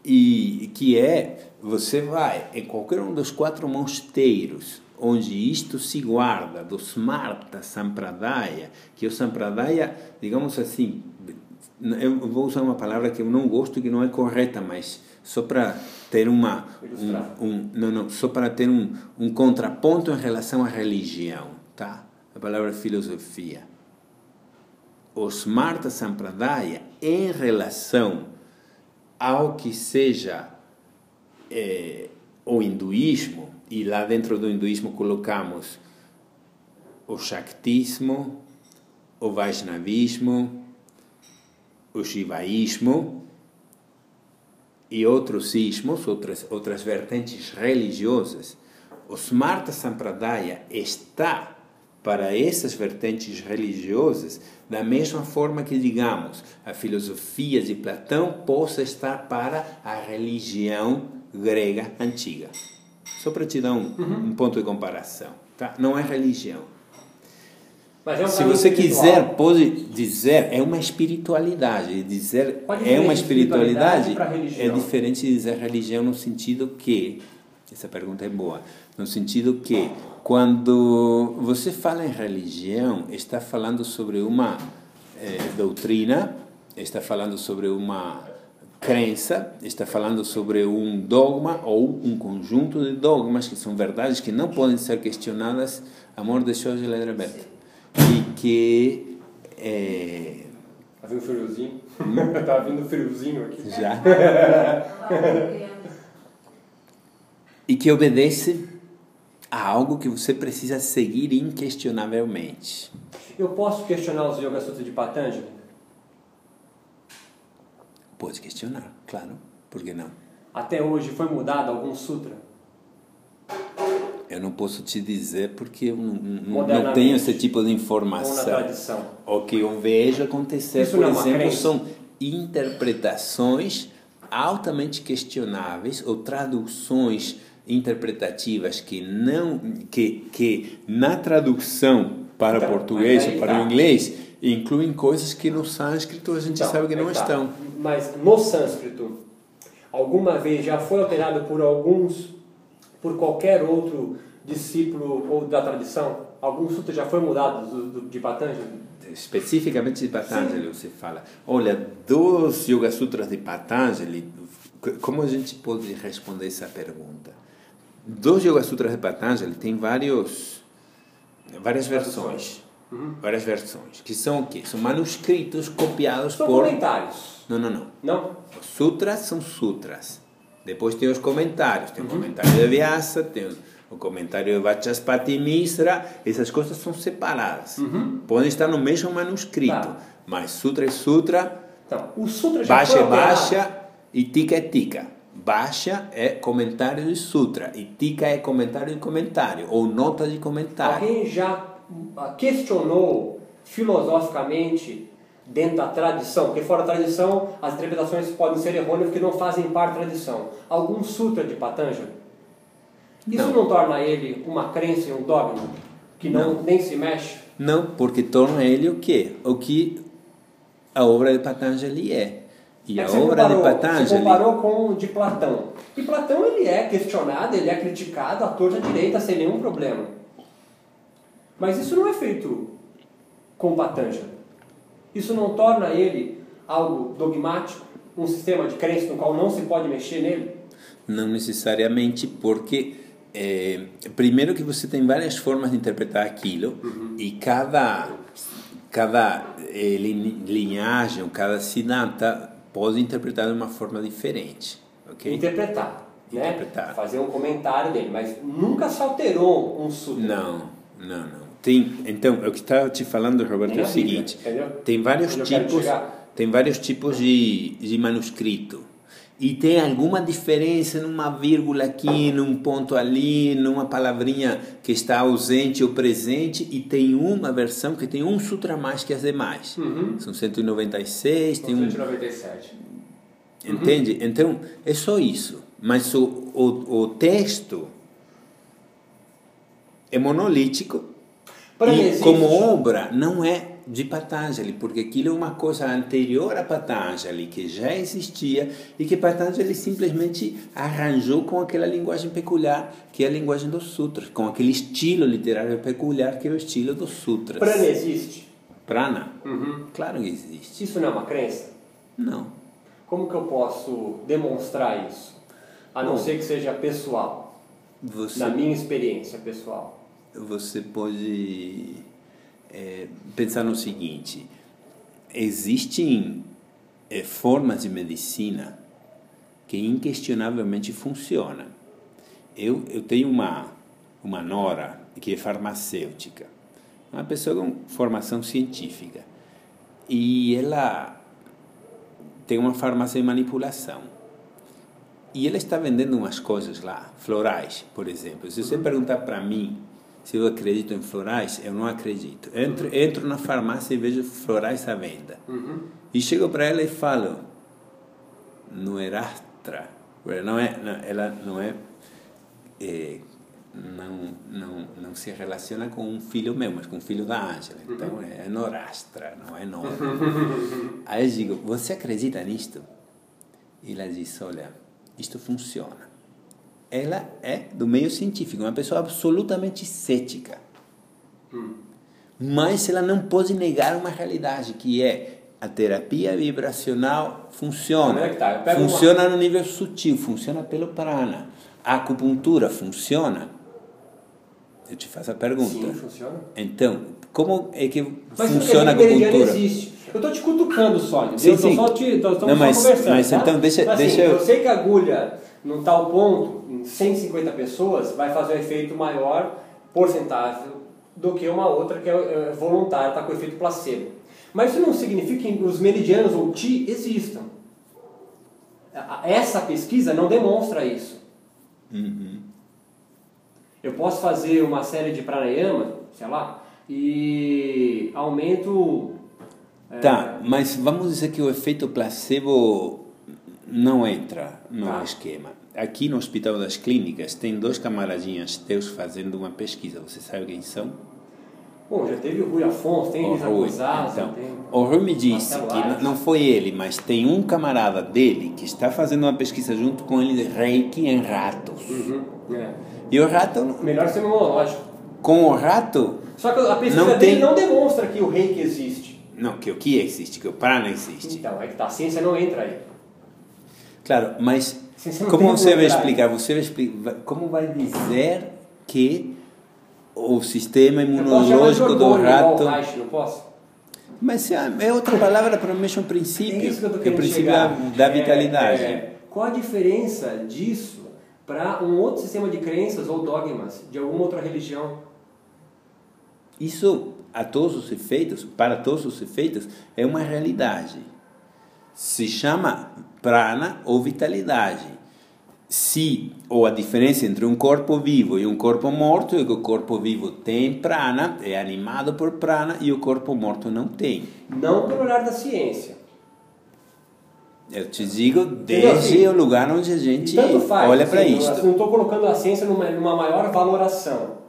E que é, você vai em qualquer um dos quatro mosteiros onde isto se guarda, do Smarta Sampradaya, que o Sampradaya, digamos assim, eu vou usar uma palavra que eu não gosto e que não é correta, mas só para ter uma um, um, não não só para ter um, um contraponto em relação à religião tá? A palavra filosofia o Smarta Sampradaya em relação ao que seja é, o hinduísmo e lá dentro do hinduísmo colocamos o Shaktismo o Vaishnavismo o Shivaísmo e outros ismos, outras, outras vertentes religiosas, o Smarta Sampradaya está para essas vertentes religiosas da mesma forma que, digamos, a filosofia de Platão possa estar para a religião grega antiga. Só para te dar um, uhum. um ponto de comparação. Tá? Não é religião é um Se você espiritual. quiser, pode dizer, é uma espiritualidade. Dizer é uma espiritualidade, espiritualidade é diferente de dizer religião no sentido que, essa pergunta é boa, no sentido que quando você fala em religião, está falando sobre uma eh, doutrina, está falando sobre uma crença, está falando sobre um dogma ou um conjunto de dogmas que são verdades que não podem ser questionadas. Amor de Jorge Ledra e que é... Tá vindo friozinho? tá vindo friozinho aqui. Já. e que obedece a algo que você precisa seguir inquestionavelmente. Eu posso questionar os Yoga Sutras de Patanjali? Pode questionar, claro. Por que não? Até hoje foi mudado algum sutra? Eu não posso te dizer porque eu não, não tenho esse tipo de informação. O que eu vejo acontecer, Isso por é exemplo, são interpretações altamente questionáveis ou traduções interpretativas que não que que na tradução para então, português ou para tá. o inglês incluem coisas que no sânscrito a gente então, sabe que não tá. estão. Mas no sânscrito alguma vez já foi alterado por alguns por qualquer outro discípulo ou da tradição? Algum sutra já foi mudado do, do, de Patanjali? Especificamente de Patanjali, Sim. você fala. Olha, dos Yoga Sutras de Patanjali, como a gente pode responder essa pergunta? Dos Yoga Sutras de Patanjali tem vários, várias versões. Uhum. Várias versões. Que são o quê? São manuscritos copiados são por. comentários. Não, não, não. Não? Os sutras são sutras. Depois tem os comentários. Tem o comentário de Vyasa, tem o comentário de Vachaspati Misra. Essas coisas são separadas. Uhum. Podem estar no mesmo manuscrito. Tá. Mas Sutra é Sutra. Então, o Sutra já Baixa é Baixa e Tika é Tika. Baixa é comentário de Sutra e Tika é comentário de comentário ou nota de comentário. Alguém já questionou filosoficamente dentro da tradição, porque fora da tradição as interpretações podem ser errôneas porque não fazem parte da tradição. Algum sutra de Patanjali? Isso não, não torna ele uma crença e um dogma que não, não, nem se mexe? Não, porque torna ele o quê? O que a obra de Patanjali é. E é a obra comparou, de Patanjali. Você comparou com o de Platão. E Platão ele é questionado, ele é criticado à torta direita sem nenhum problema. Mas isso não é feito com Patanjali. Isso não torna ele algo dogmático, um sistema de crença no qual não se pode mexer nele? Não necessariamente, porque é, primeiro que você tem várias formas de interpretar aquilo uhum. e cada cada é, linhagem, cada siddhanta pode interpretar de uma forma diferente, ok? Interpretar, né? Interpretar. Fazer um comentário dele, mas nunca se alterou um sutra. Não, não, não. Tem, então, o que estava te falando, Roberto, é o seguinte: tem vários tipos, tem vários tipos de, de manuscrito e tem alguma diferença numa vírgula aqui, num ponto ali, numa palavrinha que está ausente ou presente, e tem uma versão que tem um sutra mais que as demais. Uhum. São 196, São tem 197. um. Entende? Uhum. Então, é só isso. Mas o, o, o texto é monolítico e, como obra, não é de Patanjali, porque aquilo é uma coisa anterior a Patanjali, que já existia e que Patanjali simplesmente arranjou com aquela linguagem peculiar, que é a linguagem dos sutras, com aquele estilo literário peculiar, que é o estilo dos sutras. Prana existe? Prana? Uhum. Claro que existe. Isso não é uma crença? Não. Como que eu posso demonstrar isso? A não Bom, ser que seja pessoal. Você, na minha experiência pessoal. Você pode é, pensar no seguinte: existem é, formas de medicina que inquestionavelmente funcionam. Eu, eu tenho uma, uma nora que é farmacêutica, uma pessoa com formação científica, e ela tem uma farmácia de manipulação. E ela está vendendo umas coisas lá, florais, por exemplo. Se você perguntar para mim se eu acredito em florais, eu não acredito. Entro, uhum. entro na farmácia e vejo florais à venda. Uhum. E chego para ela e falo, não é rastra. Não é, não, ela não é, é, não, não, não se relaciona com um filho meu, mas com um filho da Ângela. Então uhum. é norastra, não é nora. Aí eu digo, você acredita nisto? E ela diz, olha, isto funciona ela é do meio científico, uma pessoa absolutamente cética. Hum. Mas ela não pode negar uma realidade que é a terapia vibracional funciona. É tá? Funciona uma... no nível sutil, funciona pelo prana. A acupuntura funciona? Eu te faço a pergunta. Sim, funciona. Então, como é que mas funciona a acupuntura? Existe. Eu estou te cutucando só, sim, sim. Só te, tô, não, mas, conversando. Mas tá? então deixa, mas, assim, deixa eu... eu sei que a agulha, num tal ponto, 150 pessoas vai fazer um efeito maior porcentagem do que uma outra que é, é voluntária, está com efeito placebo. Mas isso não significa que os meridianos ou TI existam. Essa pesquisa não demonstra isso. Uhum. Eu posso fazer uma série de pranayama, sei lá, e aumento. Tá, é... mas vamos dizer que o efeito placebo não entra no tá. esquema aqui no Hospital das Clínicas tem dois camaradinhas teus fazendo uma pesquisa. Você sabe quem são? Bom, já teve o Rui Afonso, tem Elisa Gonzalez, então, tem O Rui me disse que não foi ele, mas tem um camarada dele que está fazendo uma pesquisa junto com ele de reiki em ratos. Uhum, é. E o rato... Melhor ser imunológico. Com o rato... Só que a pesquisa não dele tem... não demonstra que o reiki existe. Não, que o que existe, que o prana existe. Então, é que tá, a ciência não entra aí. Claro, mas como você vai explicar? Você vai explicar, como vai dizer que o sistema imunológico do rato. Reich, não posso? Mas é, é outra palavra para o mesmo princípio. É isso que eu que é o princípio da, da é, vitalidade. É, qual a diferença disso para um outro sistema de crenças ou dogmas de alguma outra religião? Isso, a todos os efeitos, para todos os efeitos, é uma realidade se chama prana ou vitalidade. Se, ou a diferença entre um corpo vivo e um corpo morto é que o corpo vivo tem prana, é animado por prana, e o corpo morto não tem. Não pelo olhar da ciência. Eu te digo desde o lugar onde a gente faz, olha para isso. Não estou colocando a ciência numa, numa maior valoração.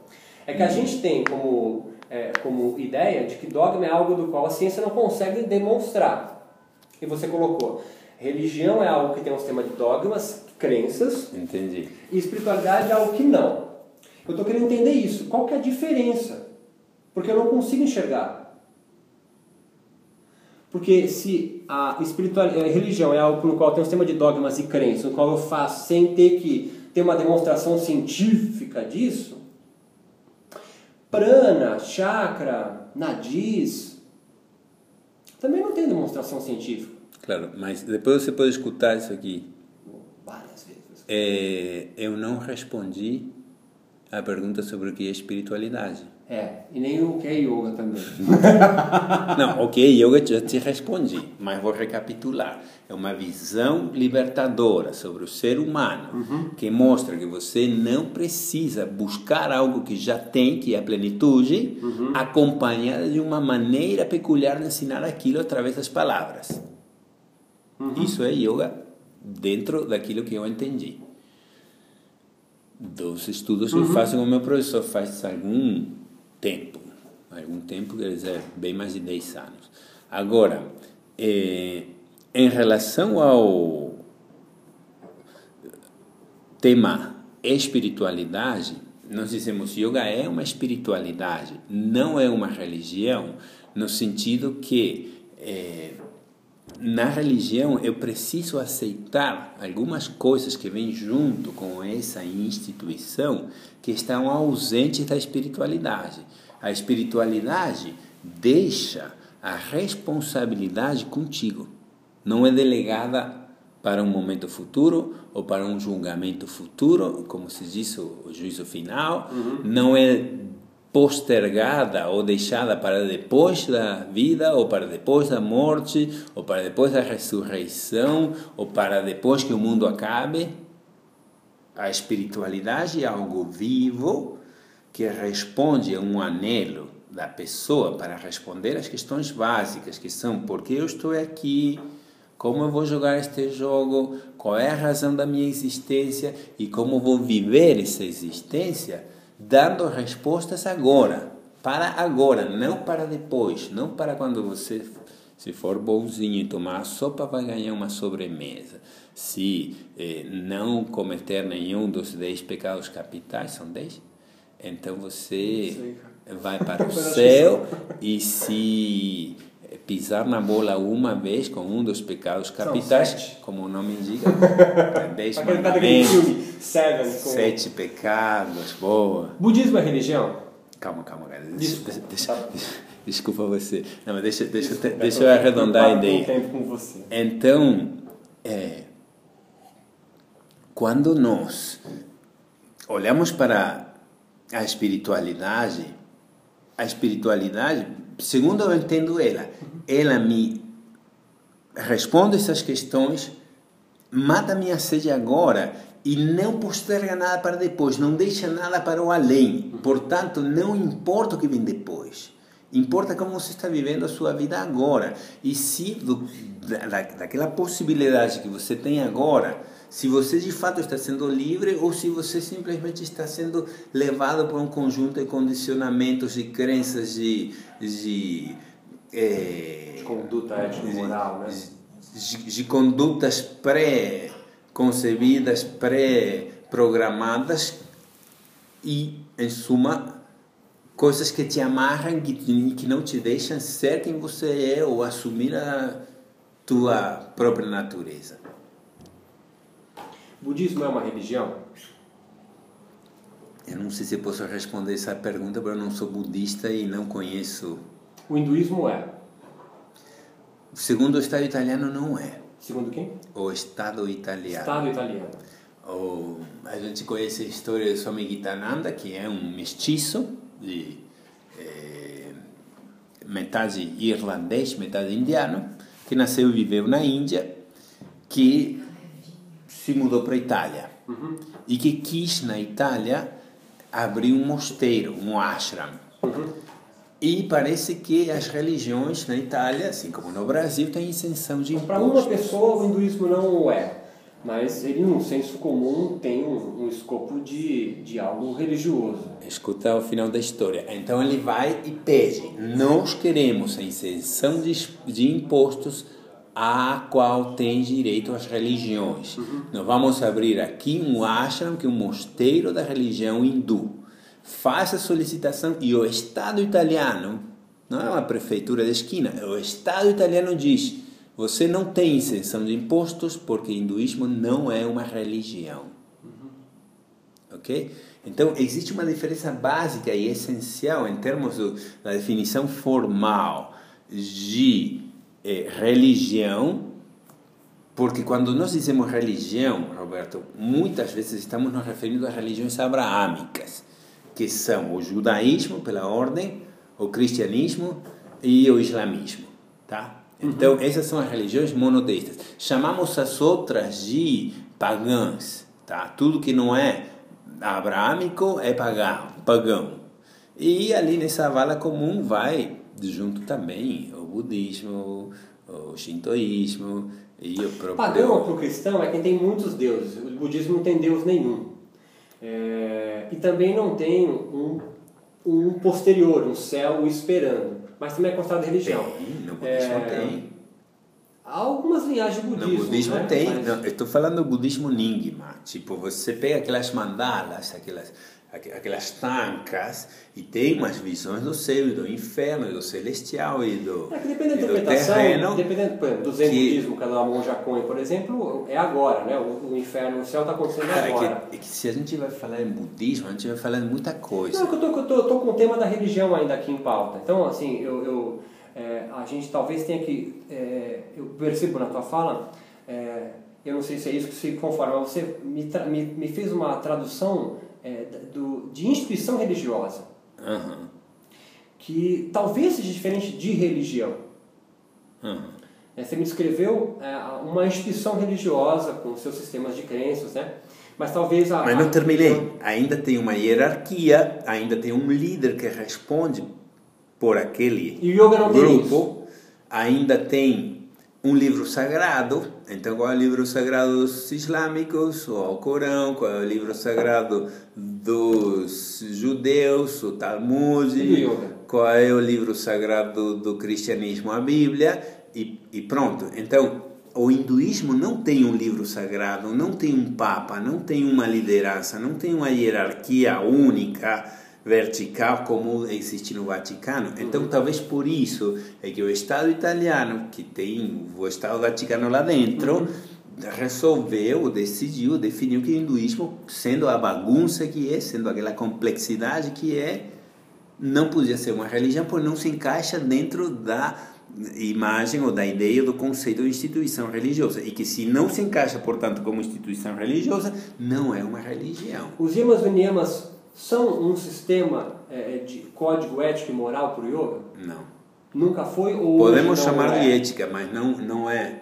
É que a gente tem como, é, como ideia de que dogma é algo do qual a ciência não consegue demonstrar que você colocou. Religião é algo que tem um sistema de dogmas, crenças. Entendi. E espiritualidade é algo que não. Eu estou querendo entender isso. Qual que é a diferença? Porque eu não consigo enxergar. Porque se a, espiritualidade, a religião é algo no qual tem um sistema de dogmas e crenças, no qual eu faço sem ter que ter uma demonstração científica disso, prana, chakra, nadis, também não tem demonstração científica. Claro, mas depois você pode escutar isso aqui. Várias vezes. É, eu não respondi a pergunta sobre o que é espiritualidade. É, e nem o que é yoga também. Não, o que é yoga já te respondi, mas vou recapitular. É uma visão libertadora sobre o ser humano Uhum. que mostra que você não precisa buscar algo que já tem, que é a plenitude, Uhum. acompanhada de uma maneira peculiar de ensinar aquilo através das palavras. Uhum. Isso é yoga dentro daquilo que eu entendi. Dos estudos que eu Uhum. faço com o meu professor faz algum tempo. Algum tempo, quer dizer, bem mais de 10 anos. Agora, eh, em relação ao tema espiritualidade, nós dizemos yoga é uma espiritualidade, não é uma religião, no sentido que eh, na religião eu preciso aceitar algumas coisas que vêm junto com essa instituição que estão ausentes da espiritualidade. A espiritualidade deixa a responsabilidade contigo. Não é delegada para um momento futuro ou para um julgamento futuro, como se diz o, juízo final. Não é postergada ou deixada para depois da vida, ou para depois da morte, ou para depois da ressurreição, ou para depois que o mundo acabe. A espiritualidade é algo vivo que responde a um anelo da pessoa para responder às questões básicas, que são por que eu estou aqui, como eu vou jogar este jogo, qual é a razão da minha existência? E como vou viver essa existência, dando respostas agora, para agora, não para depois, não para quando você se for bonzinho e tomar a sopa, vai ganhar uma sobremesa. Se eh, não cometer nenhum dos dez pecados capitais, são dez? Então você vai para o céu e se pisar na bola uma vez com um dos pecados capitais, como o nome indica, tem dez daquele mandamentos, Seven. Sete pecados, boa. Budismo é religião? Calma, calma, cara. Desculpa. Deixa, desculpa você. Não, mas deixa, deixa, Desculpa, deixa eu arredondar a ideia. Então, é, quando nós olhamos para a espiritualidade, a espiritualidade, segundo eu entendo ela, ela me responde essas questões, mata minha sede agora e não posterga nada para depois, não deixa nada para o além. Portanto, não importa o que vem depois. Importa como você está vivendo a sua vida agora. E se do, da, daquela possibilidade que você tem agora, se você de fato está sendo livre ou se você simplesmente está sendo levado por um conjunto de condicionamentos e crenças de, de eh, De conduta ético-moral, né? de, de condutas pré-concebidas, pré-programadas e, em suma, coisas que te amarram que, que não te deixam ser quem você é ou assumir a tua própria natureza. Budismo é uma religião? Eu não sei se posso responder essa pergunta, porque eu não sou budista e não conheço. O hinduísmo é? Segundo o Estado italiano, não é. Segundo quem? O Estado italiano. Estado italiano. O, a gente conhece a história de Swami Gitananda, que é um mestiço de eh, metade irlandês, metade indiano, que nasceu e viveu na Índia, que se mudou para a Itália e que quis na Itália abrir um mosteiro, um ashram. E parece que as religiões na Itália, assim como no Brasil, têm isenção de Para uma impostos. pessoa, o hinduísmo não é. Mas ele, num senso comum, tem um, um escopo de, de algo religioso. Escuta o final da história. Então ele vai e pede: Nós queremos a isenção de, de impostos a qual tem direito as religiões. Nós vamos abrir aqui um ashram, que é um mosteiro da religião hindu. faz a solicitação e o Estado italiano, não é uma prefeitura de esquina, o Estado italiano diz: você não tem isenção de impostos porque o hinduísmo não é uma religião. Uhum. Ok? Então, existe uma diferença básica e essencial em termos do, da definição formal de eh, religião, porque quando nós dizemos religião, Roberto, muitas vezes estamos nos referindo às religiões abraâmicas, que são o judaísmo, pela ordem, o cristianismo e o islamismo. Tá? Então, uhum. essas são as religiões monoteístas. Chamamos as outras de pagãs. Tá? Tudo que não é abraâmico é pagão, pagão. E ali nessa vala comum vai junto também budismo, o shintoísmo e o próprio... Pagão para o cristão é quem tem muitos deuses. O budismo não tem deus nenhum. É... e também não tem um, um posterior, um céu esperando. Mas também é considerado religião. Tem, no budismo é... tem. Há algumas linhagens de budismo. No budismo né? tem. Mas... Não, eu estou falando do budismo Nyingma. Tipo, você pega aquelas mandalas, aquelas aquelas tancas e tem umas visões do céu e do inferno e do celestial e do é que dependendo da interpretação terreno, dependendo por exemplo, do zen budismo que a monja Coen, por exemplo é agora né? O, o inferno o céu está acontecendo cara, agora é que, é que, se a gente vai falar em budismo a gente vai falar em muita coisa. Não eu tô, eu tô, eu tô com o tema da religião ainda aqui em pauta. Então assim eu, eu é, a gente talvez tenha que é, eu percebo na tua fala é, eu não sei se é isso que se conforma você me, me, me fez uma tradução é, do, de instituição religiosa. Uhum. Que talvez seja diferente de religião. Uhum. É, você me descreveu é, uma instituição religiosa com seus sistemas de crenças, né? Mas talvez a. Mas não terminei. Ainda tem uma hierarquia, ainda tem um líder que responde por aquele grupo. Ainda tem um livro sagrado. Então, qual é o livro sagrado dos islâmicos? O Alcorão. Qual é o livro sagrado dos judeus? O Talmud. Qual é o livro sagrado do cristianismo? A Bíblia. E, e pronto. Então, o hinduísmo não tem um livro sagrado, não tem um papa, não tem uma liderança, não tem uma hierarquia única vertical como existe no Vaticano. Então, talvez por isso é que o Estado italiano, que tem o Estado Vaticano lá dentro, resolveu, decidiu, definiu que o hinduísmo, sendo a bagunça que é, sendo aquela complexidade que é, não podia ser uma religião, pois não se encaixa dentro da imagem ou da ideia do conceito de instituição religiosa e que se não se encaixa, portanto, como instituição religiosa, não é uma religião. Os yamas vinyamas são um sistema é, é, de código ético e moral para o yoga? Não. Nunca foi ou Podemos chamar é? de ética, mas não, não é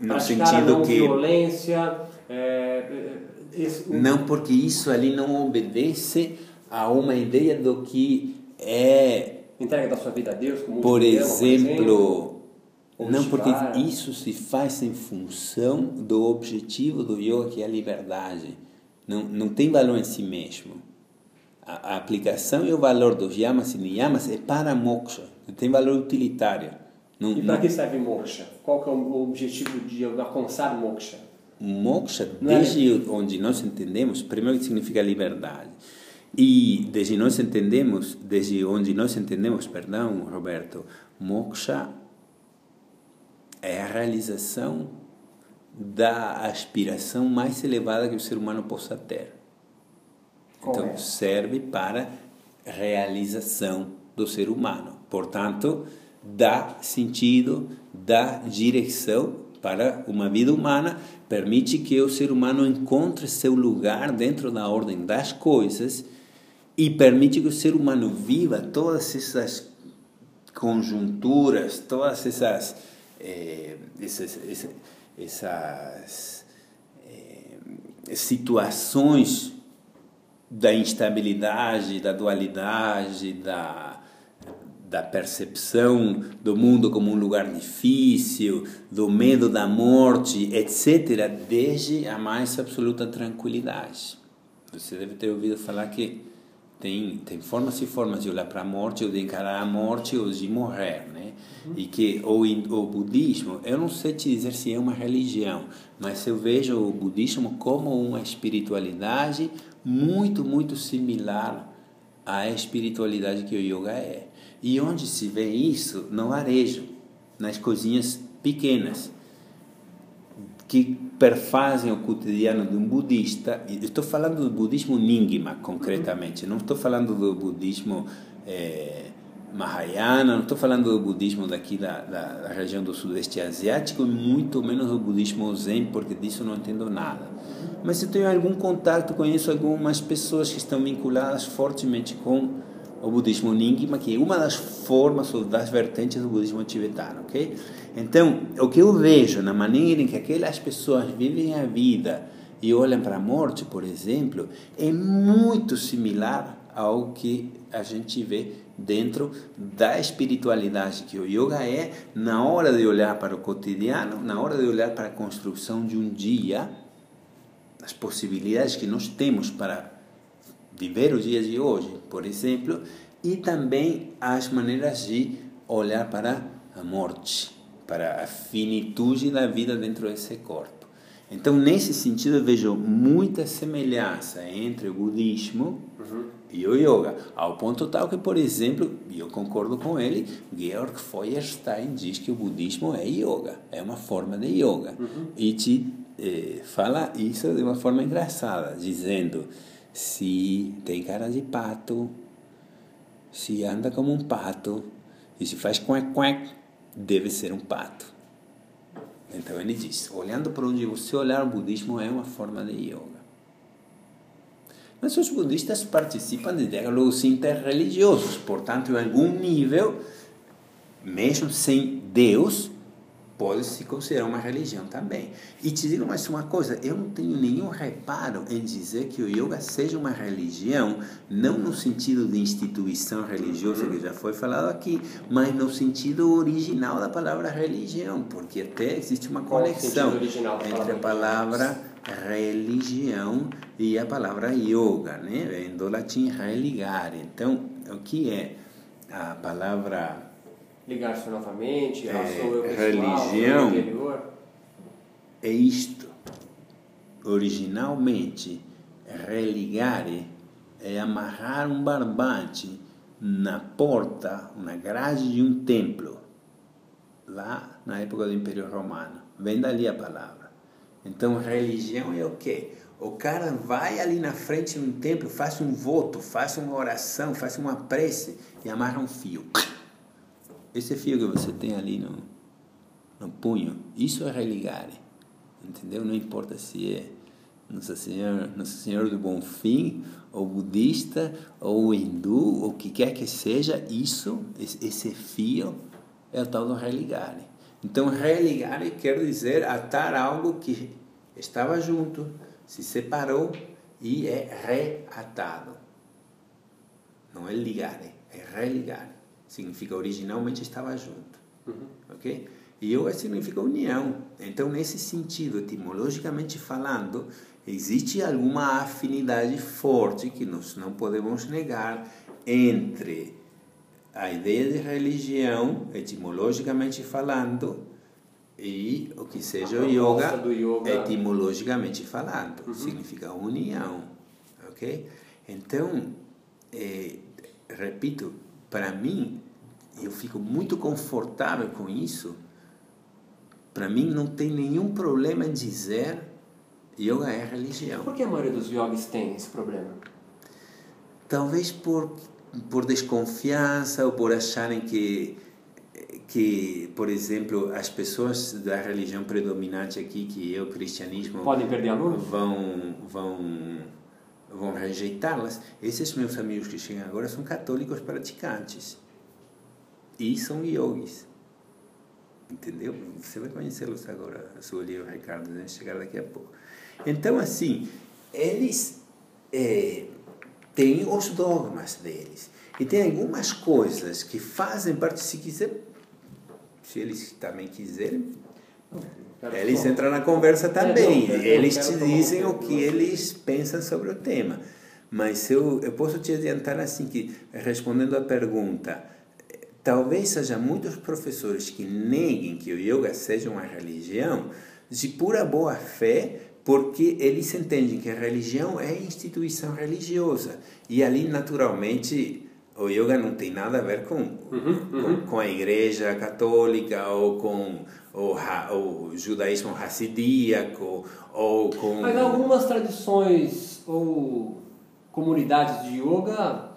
no Praticar sentido não que violência, é, é, esse, um... não porque isso ali não obedece a uma ideia do que é entrega da sua vida a Deus, como por exemplo, exemplo não porque isso se faz em função do objetivo do yoga que é a liberdade não, não tem valor em si mesmo. A, a aplicação e o valor dos yamas e niyamas é para moksha, tem valor utilitário. Não, e para que serve moksha? Qual que é o objetivo de alcançar moksha? Moksha, é desde é... onde nós entendemos, primeiro que significa liberdade. E desde nós entendemos, desde onde nós entendemos, perdão, Roberto, moksha é a realização da aspiração mais elevada que o ser humano possa ter. Então, é? serve para realização do ser humano. Portanto, dá sentido, dá direção para uma vida humana, permite que o ser humano encontre seu lugar dentro da ordem das coisas e permite que o ser humano viva todas essas conjunturas, todas essas, eh, essas, essas essas é, situações da instabilidade, da dualidade, da, da percepção do mundo como um lugar difícil, do medo da morte, etc., desde a mais absoluta tranquilidade. Você deve ter ouvido falar que tem, tem formas e formas de olhar para a morte, ou de encarar a morte, ou de morrer, né? E que o, o budismo, eu não sei te dizer se é uma religião, mas eu vejo o budismo como uma espiritualidade muito, muito similar à espiritualidade que o yoga é. E onde se vê isso? No varejo, nas coisinhas pequenas, que perfazem o cotidiano de um budista. Estou falando do budismo Nyingma, concretamente, não estou falando do budismo. É, Mahayana, não estou falando do budismo daqui da, da, da, região do sudeste asiático, muito menos do budismo zen, porque disso não entendo nada. Mas eu tenho algum contato, conheço algumas pessoas que estão vinculadas fortemente com o budismo Nyingma, que é uma das formas ou das vertentes do budismo tibetano, ok? Então, o que eu vejo na maneira em que aquelas pessoas vivem a vida e olham para a morte, por exemplo, é muito similar ao que a gente vê dentro da espiritualidade que o yoga é, na hora de olhar para o cotidiano, na hora de olhar para a construção de um dia, as possibilidades que nós temos para viver os dias de hoje, por exemplo, e também as maneiras de olhar para a morte, para a finitude da vida dentro desse corpo. Então, nesse sentido, eu vejo muita semelhança entre o budismo uhum. e o yoga, ao ponto tal que, por exemplo, e eu concordo com ele, Georg Feuerstein diz que o budismo é yoga, é uma forma de yoga. Uhum. E te eh, fala isso de uma forma engraçada, dizendo: se tem cara de pato, se anda como um pato, e se faz quack quack, deve ser um pato. Então ele diz: olhando para onde você olhar, o budismo é uma forma de yoga. Mas os budistas participam de diálogos interreligiosos, portanto, em algum nível, mesmo sem Deus, pode se considerar uma religião também. E te digo mais uma coisa, eu não tenho nenhum reparo em dizer que o yoga seja uma religião, não no sentido de instituição religiosa que já foi falado aqui, mas no sentido original da palavra religião, porque até existe uma conexão entre a palavra religião e a palavra yoga, né? Vem do latim religare. Então, o que é a palavra ligar-se novamente ao é, seu eu religião interior? É isto. Originalmente, religare é amarrar um barbante na porta, na grade de um templo, lá na época do Império Romano. Vem dali a palavra. Então, religião é o quê? O cara vai ali na frente de um templo, faz um voto, faz uma oração, faz uma prece e amarra um fio. Esse fio que você tem ali no, no punho, isso é religare. Entendeu? Não importa se é Nossa Senhora, Nossa Senhora do Bom Fim, ou budista, ou hindu, ou o que quer que seja, isso, esse fio, é o tal do religare. Então, religare quer dizer atar algo que estava junto, se separou e é reatado. Não é ligare, é religare significa originalmente estava junto. Uhum. Ok? E yoga significa união. Então, nesse sentido, etimologicamente falando, existe alguma afinidade forte que nós não podemos negar entre a ideia de religião, etimologicamente falando, e o que seja o yoga, yoga, etimologicamente falando, uhum. significa união, ok? Então, é, repito, para mim, eu fico muito confortável com isso. Para mim, não tem nenhum problema em dizer yoga é religião. Por que a maioria dos yogis tem esse problema? Talvez por, por desconfiança ou por acharem que que, por exemplo, as pessoas da religião predominante aqui, que é o cristianismo, podem perder alunos, vão vão vão rejeitá-las. Esses meus amigos que chegam agora são católicos praticantes e são yogis. Entendeu? Você vai conhecê-los agora, a sua livro, Ricardo, vai chegar daqui a pouco. Então, assim, eles é, têm os dogmas deles. E tem algumas coisas que fazem parte, se quiser, se eles também quiserem, eles entram na conversa também. Eles te dizem o que eles pensam sobre o tema. Mas eu, eu posso te adiantar assim que, respondendo à pergunta, talvez haja muitos professores que neguem que o yoga seja uma religião de pura boa fé, porque eles entendem que a religião é instituição religiosa e ali naturalmente o yoga não tem nada a ver com, uhum, uhum. com, com, a igreja católica ou com o, o judaísmo hassidíaco ou com... Mas algumas tradições ou comunidades de yoga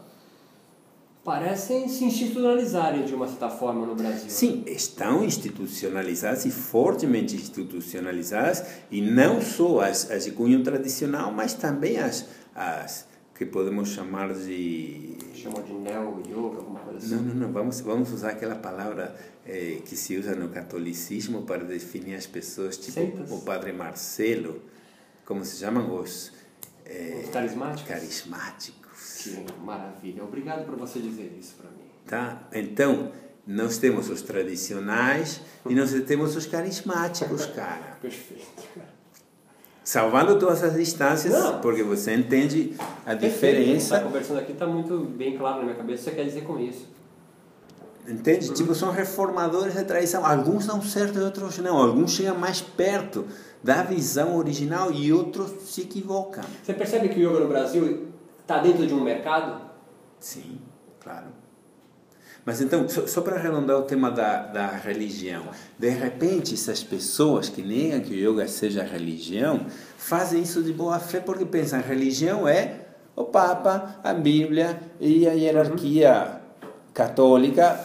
parecem se institucionalizarem de uma certa forma no Brasil. Sim, estão institucionalizadas e fortemente institucionalizadas, e não só as, as de cunho tradicional, mas também as, as que podemos chamar de... Chamam de neo-yoga, alguma coisa assim? Não, não, não, vamos, vamos usar aquela palavra eh, que se usa no catolicismo para definir as pessoas, tipo Seitas. o Padre Marcelo, como se chamam os... Eh, os carismáticos? Carismáticos Que maravilha. Obrigado por você dizer isso para mim. Tá? Então, nós temos os tradicionais e nós temos os carismáticos, cara. Perfeito. Salvando todas as distâncias, Não. porque você entende a diferença. Está conversando aqui está muito bem claro na minha cabeça o que você quer dizer com isso. Entende? Uhum. Tipo, são reformadores da tradição. Alguns dão certo e outros não. Alguns chegam mais perto da visão original e outros se equivocam. Você percebe que o yoga no Brasil está dentro de um mercado? Sim, claro. Mas então, só, só para arredondar o tema da, da religião, de repente essas pessoas que negam que o yoga seja religião, fazem isso de boa fé porque pensam religião é o Papa, a Bíblia e a hierarquia católica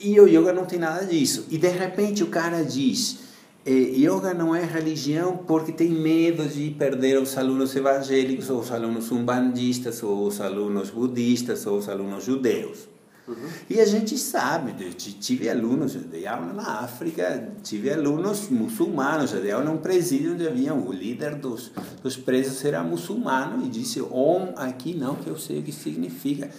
e o yoga não tem nada disso. E de repente o cara diz, yoga não é religião porque tem medo de perder os alunos evangélicos, ou os alunos umbandistas, ou os alunos budistas, ou os alunos judeus. Uhum. E a gente sabe, tive alunos, eu dei aula na África, tive alunos muçulmanos, eu dei aula num presídio onde havia o líder dos, dos presos era muçulmano e disse, Om aqui não, que eu sei o que significa.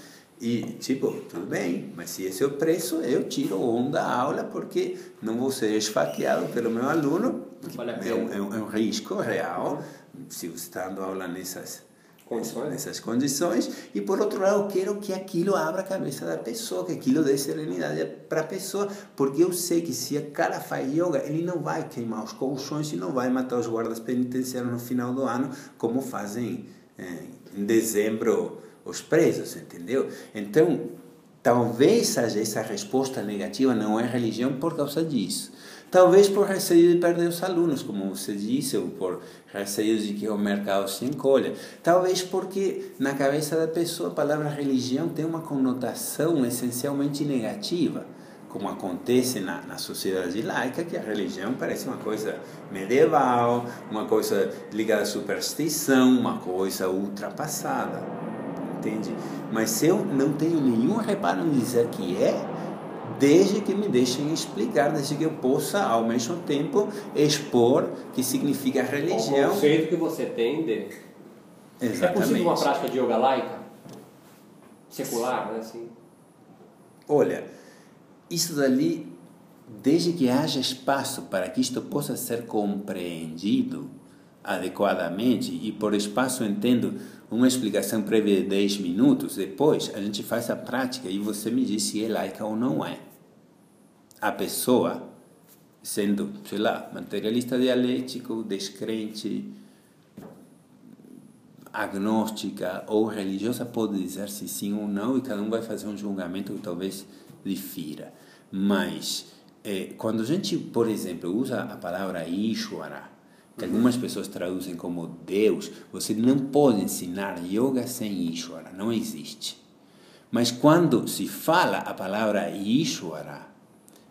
E, tipo, tudo bem, mas se esse é o preço, eu tiro o Om da aula porque não vou ser esfaqueado pelo meu aluno, vale é, um, é, um, é um risco real, se você está dando aula nessas condições. nessas condições. E por outro lado, eu quero que aquilo abra a cabeça da pessoa, que aquilo dê serenidade para a pessoa, porque eu sei que se o cara faz yoga, ele não vai queimar os colchões e não vai matar os guardas penitenciários no final do ano, como fazem é, em dezembro os presos, entendeu? Então, talvez essa resposta negativa não é religião por causa disso. Talvez por receio de perder os alunos, como você disse, ou por receio de que o mercado se encolha. Talvez porque na cabeça da pessoa a palavra religião tem uma conotação essencialmente negativa, como acontece na, na sociedade laica, que a religião parece uma coisa medieval, uma coisa ligada à superstição, uma coisa ultrapassada. Entende? Mas se eu não tenho nenhum reparo em dizer que é, desde que me deixem explicar, desde que eu possa, ao mesmo tempo, expor que significa religião. O conceito que você tem de... Exatamente. É possível uma prática de yoga laica? Secular, né? Assim. Olha, isso dali, desde que haja espaço para que isto possa ser compreendido adequadamente, e por espaço entendo uma explicação prévia de 10 minutos, depois a gente faz a prática e você me diz se é laica ou não é a pessoa, sendo, sei lá, materialista dialético, descrente, agnóstica ou religiosa, pode dizer se sim ou não, e cada um vai fazer um julgamento que talvez difira. Mas, é, quando a gente, por exemplo, usa a palavra Ishwara, que algumas pessoas traduzem como Deus, você não pode ensinar yoga sem Ishwara, não existe. Mas quando se fala a palavra Ishwara,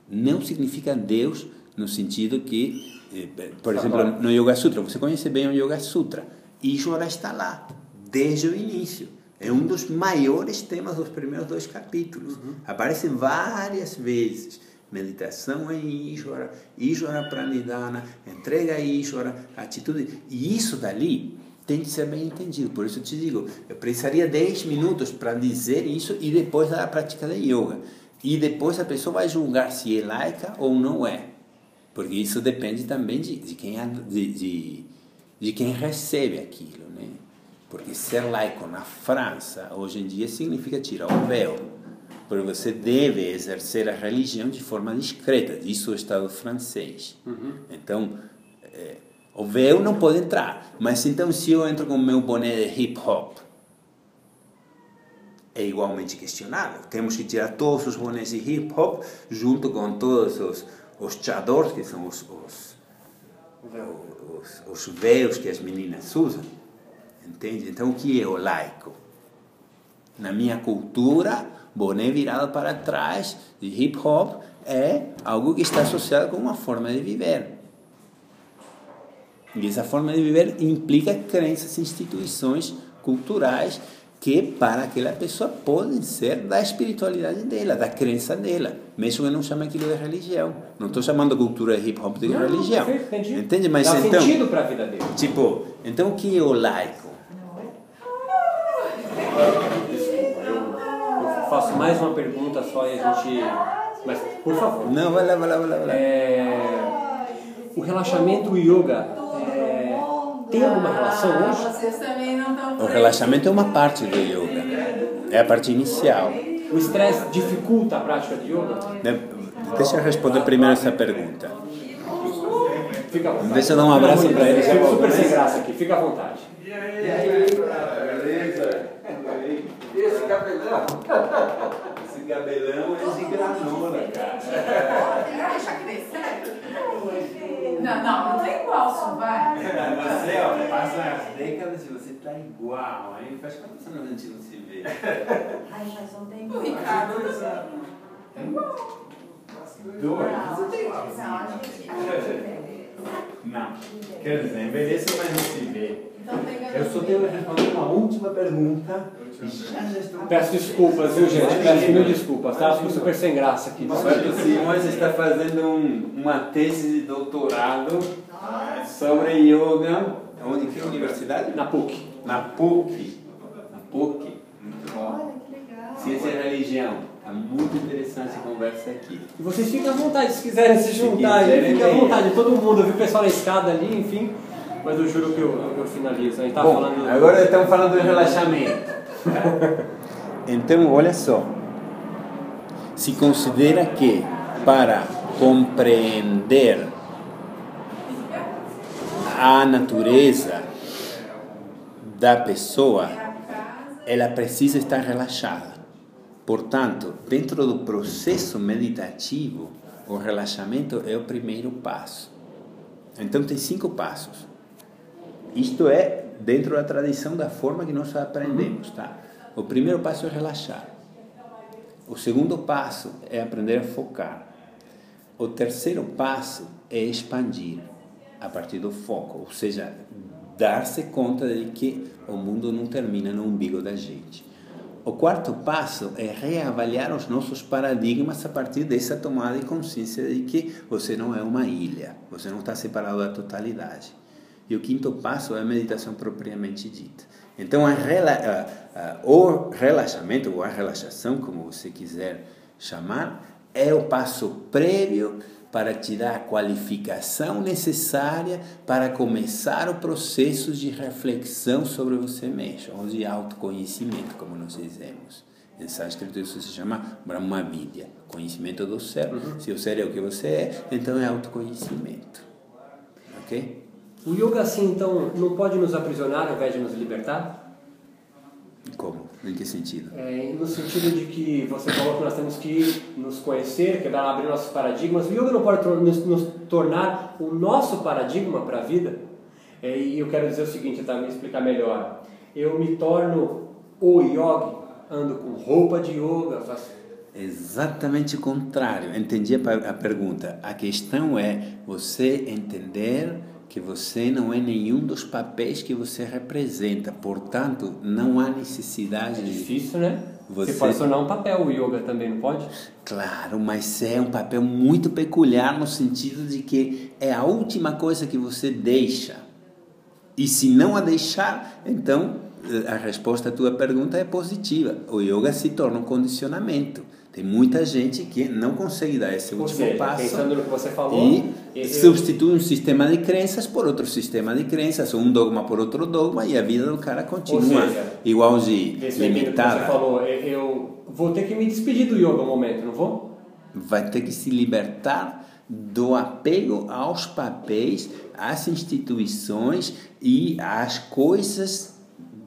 não significa Deus no sentido que, eh, por exemplo, no Yoga Sutra, você conhece bem o Yoga Sutra, Ishvara está lá, desde o início. É um dos maiores temas dos primeiros dois capítulos. Uhum. Aparece várias vezes. Meditação em Ishvara, Ishvara Pranidhana, entrega a Ishvara, atitude. E isso dali tem que ser bem entendido. Por isso eu te digo, eu precisaria 10 minutos para dizer isso e depois da prática de yoga. E depois a pessoa vai julgar se é laica ou não é. Porque isso depende também de, de, quem, de, de, de quem recebe aquilo. Né? Porque ser laico na França, hoje em dia, significa tirar o véu. Porque você deve exercer a religião de forma discreta. Isso é o Estado francês. Uhum. Então, é, O véu não pode entrar. Mas então, se eu entro com o meu boné de hip hop, é igualmente questionável. Temos que tirar todos os bonés de hip hop, junto com todos os, os chadors, que são os, os, os, os véus que as meninas usam. Entende? Então, o que é o laico? Na minha cultura, boné virado para trás, de hip hop, é algo que está associado com uma forma de viver. E essa forma de viver implica crenças, instituições culturais que para aquela pessoa podem ser da espiritualidade dela, da crença dela, mesmo que não chame aquilo de religião. Não estou chamando a cultura de hip hop de Não, religião. perfeito, entendi. Entende? Mas Dá então, sentido para a vida dele. tipo, então o que é o laico? Faço mais uma pergunta só e a gente. Mas, por favor. Não, vai lá, vai lá, vai lá. Vai lá. É, o relaxamento e o yoga é, tem alguma relação hoje? Vocês também não estão O relaxamento é uma parte do yoga, é a parte inicial. O estresse dificulta a prática de yoga? Né? Deixa eu responder primeiro essa pergunta. Fica à vontade. Deixa eu dar um abraço pra ele, Fico super sem graça aqui, fica à vontade. Beleza? Esse cabelão. É de granola, cara. Tem que deixar crescer? Não, não, não é igual, só vai. Você, ó, passa as décadas e você tá igual, hein? Faz quantos anos a gente não se vê? Ai, mas não tem O Ricardo também. Dois? Não, a gente, a gente Não. Quer dizer, envelheço, mas não se vê. Então Eu só tenho que responder uma última pergunta. Peço desculpas, viu, gente? Peço mil desculpas, tá? Fico super sem graça aqui. Roberto Simões está fazendo um, uma tese de doutorado sobre yoga. Onde que é a universidade? Na PUC. Na PUC. Na PUC. Muito bom. Olha que legal. Ciência e religião. Está muito interessante a conversa aqui. E vocês ficam à vontade, se quiserem se juntar, quiserem, aí, fica à vontade. Todo mundo, eu vi o pessoal na escada ali, enfim. Mas eu juro que eu, eu finalizo. A gente tá Bom, falando. agora estamos falando de relaxamento. então, olha só. Se considera que para compreender a natureza da pessoa, ela precisa estar relaxada. Portanto, dentro do processo meditativo, o relaxamento é o primeiro passo. Então, tem cinco passos. Isto é dentro da tradição da forma que nós aprendemos, tá? O primeiro passo é relaxar. O segundo passo é aprender a focar. O terceiro passo é expandir a partir do foco, ou seja, dar-se conta de que o mundo não termina no umbigo da gente. O quarto passo é reavaliar os nossos paradigmas a partir dessa tomada de consciência de que você não é uma ilha, você não está separado da totalidade. E o quinto passo é a meditação propriamente dita. Então, a rela, a, a, o relaxamento, ou a relaxação, como você quiser chamar, é o passo prévio para te dar a qualificação necessária para começar o processo de reflexão sobre você mesmo, ou de autoconhecimento, como nós dizemos. Em sânscrito isso se chama Brahma Vidya, conhecimento do ser. Se o ser é o que você é, então é autoconhecimento. Ok? O yoga, assim, então, não pode nos aprisionar ao invés de nos libertar? Como? Em que sentido? É, no sentido de que você falou que nós temos que nos conhecer, quebrar, abrir nossos paradigmas. O yoga não pode nos, tornar o nosso paradigma para a vida? É, e eu quero dizer o seguinte, tá? Me explicar melhor. Eu me torno o yogi, ando com roupa de yoga, faço... Exatamente o contrário. Entendi a pergunta. A questão é você entender que você não é nenhum dos papéis que você representa. Portanto, não há necessidade É de difícil, né? Você- Você pode tornar um papel o yoga também, não pode? Claro, mas é um papel muito peculiar no sentido de que é a última coisa que você deixa. E se não a deixar, então eh, a resposta à tua pergunta é positiva. O yoga se torna um condicionamento. Tem muita gente que não consegue dar esse Ou último seja, passo pensando no que você falou... e substitui um sistema de crenças por outro sistema de crenças, um dogma por outro dogma e a vida do cara continua seja, igual de limitada. você falou, eu vou ter que me despedir do yoga um momento, não vou? vai ter que se libertar do apego aos papéis, às instituições e às coisas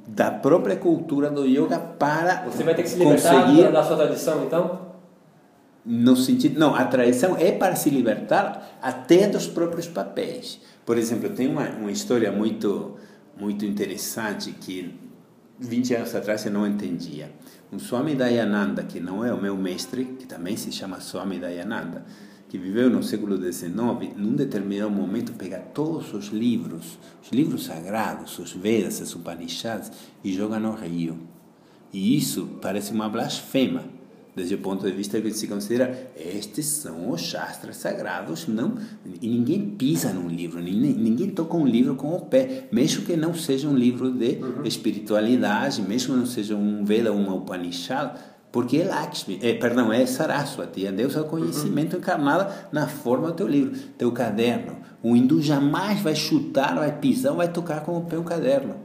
da própria cultura do yoga para Você vai ter que se libertar conseguir da sua tradição, então? no sentido não a tradição é para se libertar até dos próprios papéis por exemplo tem uma, uma história muito muito interessante que 20 anos atrás eu não entendia um Swami Dayananda que não é o meu mestre que também se chama Swami Dayananda que viveu no século XIX, num determinado momento pega todos os livros, os livros sagrados, os Vedas, os Upanishads, e joga no rio. E isso parece uma blasfema, desde o ponto de vista que se considera estes são os shastras sagrados, não e ninguém pisa num livro, ninguém, ninguém toca um livro com o pé, mesmo que não seja um livro de espiritualidade, mesmo que não seja um Veda, um Upanishad, porque é Lakshmi, é, perdão, é Saraswati, a deusa do conhecimento encarnada na forma do teu livro, teu caderno. O hindu jamais vai chutar, vai pisar, vai tocar com o pé um caderno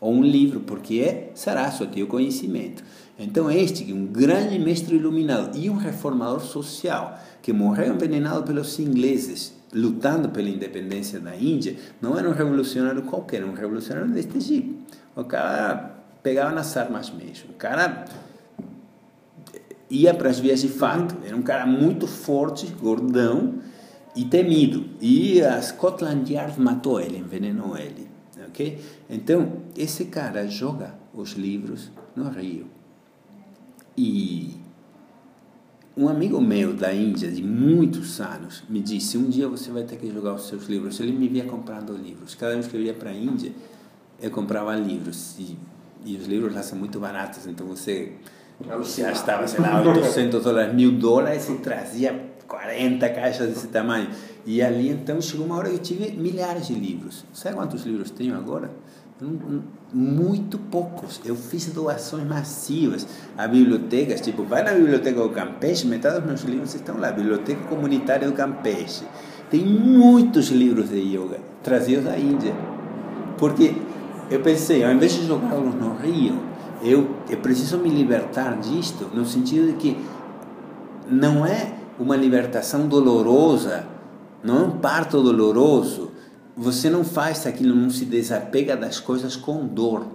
ou um livro, porque é Saraswati, o conhecimento. Então este, um grande mestre iluminado e um reformador social, que morreu envenenado pelos ingleses, lutando pela independência da Índia, não era um revolucionário qualquer, era um revolucionário deste tipo. O cara pegava nas armas mesmo. O cara ia para as vias de fato. Era um cara muito forte, gordão e temido. E a Scotland Yard matou ele, envenenou ele. ok? Então, esse cara joga os livros no rio. E um amigo meu da Índia, de muitos anos, me disse: Um dia você vai ter que jogar os seus livros. Ele me via comprando livros. Cada vez que eu ia para a Índia, eu comprava livros. E, e os livros lá são muito baratos, então você já estava, sei lá, 800 dólares, mil dólares e trazia 40 caixas desse tamanho. E ali então chegou uma hora que eu tive milhares de livros. Sabe quantos livros tenho agora? Muito poucos. Eu fiz doações massivas a bibliotecas. Tipo, vai na biblioteca do Campeche, metade dos meus livros estão lá. Biblioteca Comunitária do Campeche. Tem muitos livros de yoga trazidos da Índia. Porque eu pensei, ao invés de jogá-los no rio, eu, eu preciso me libertar disto, no sentido de que não é uma libertação dolorosa, não é um parto doloroso. Você não faz aquilo, não se desapega das coisas com dor.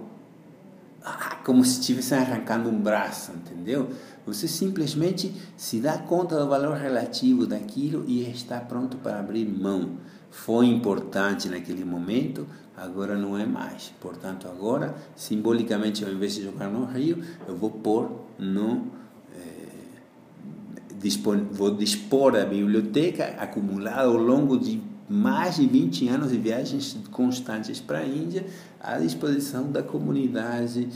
Ah, como se estivesse arrancando um braço, entendeu? Você simplesmente se dá conta do valor relativo daquilo e está pronto para abrir mão. Foi importante naquele momento, agora não é mais. Portanto, agora, simbolicamente, ao invés de jogar no rio, eu vou pôr no. Eh, vou dispor a biblioteca acumulada ao longo de mais de 20 anos de viagens constantes para a Índia à disposição da comunidade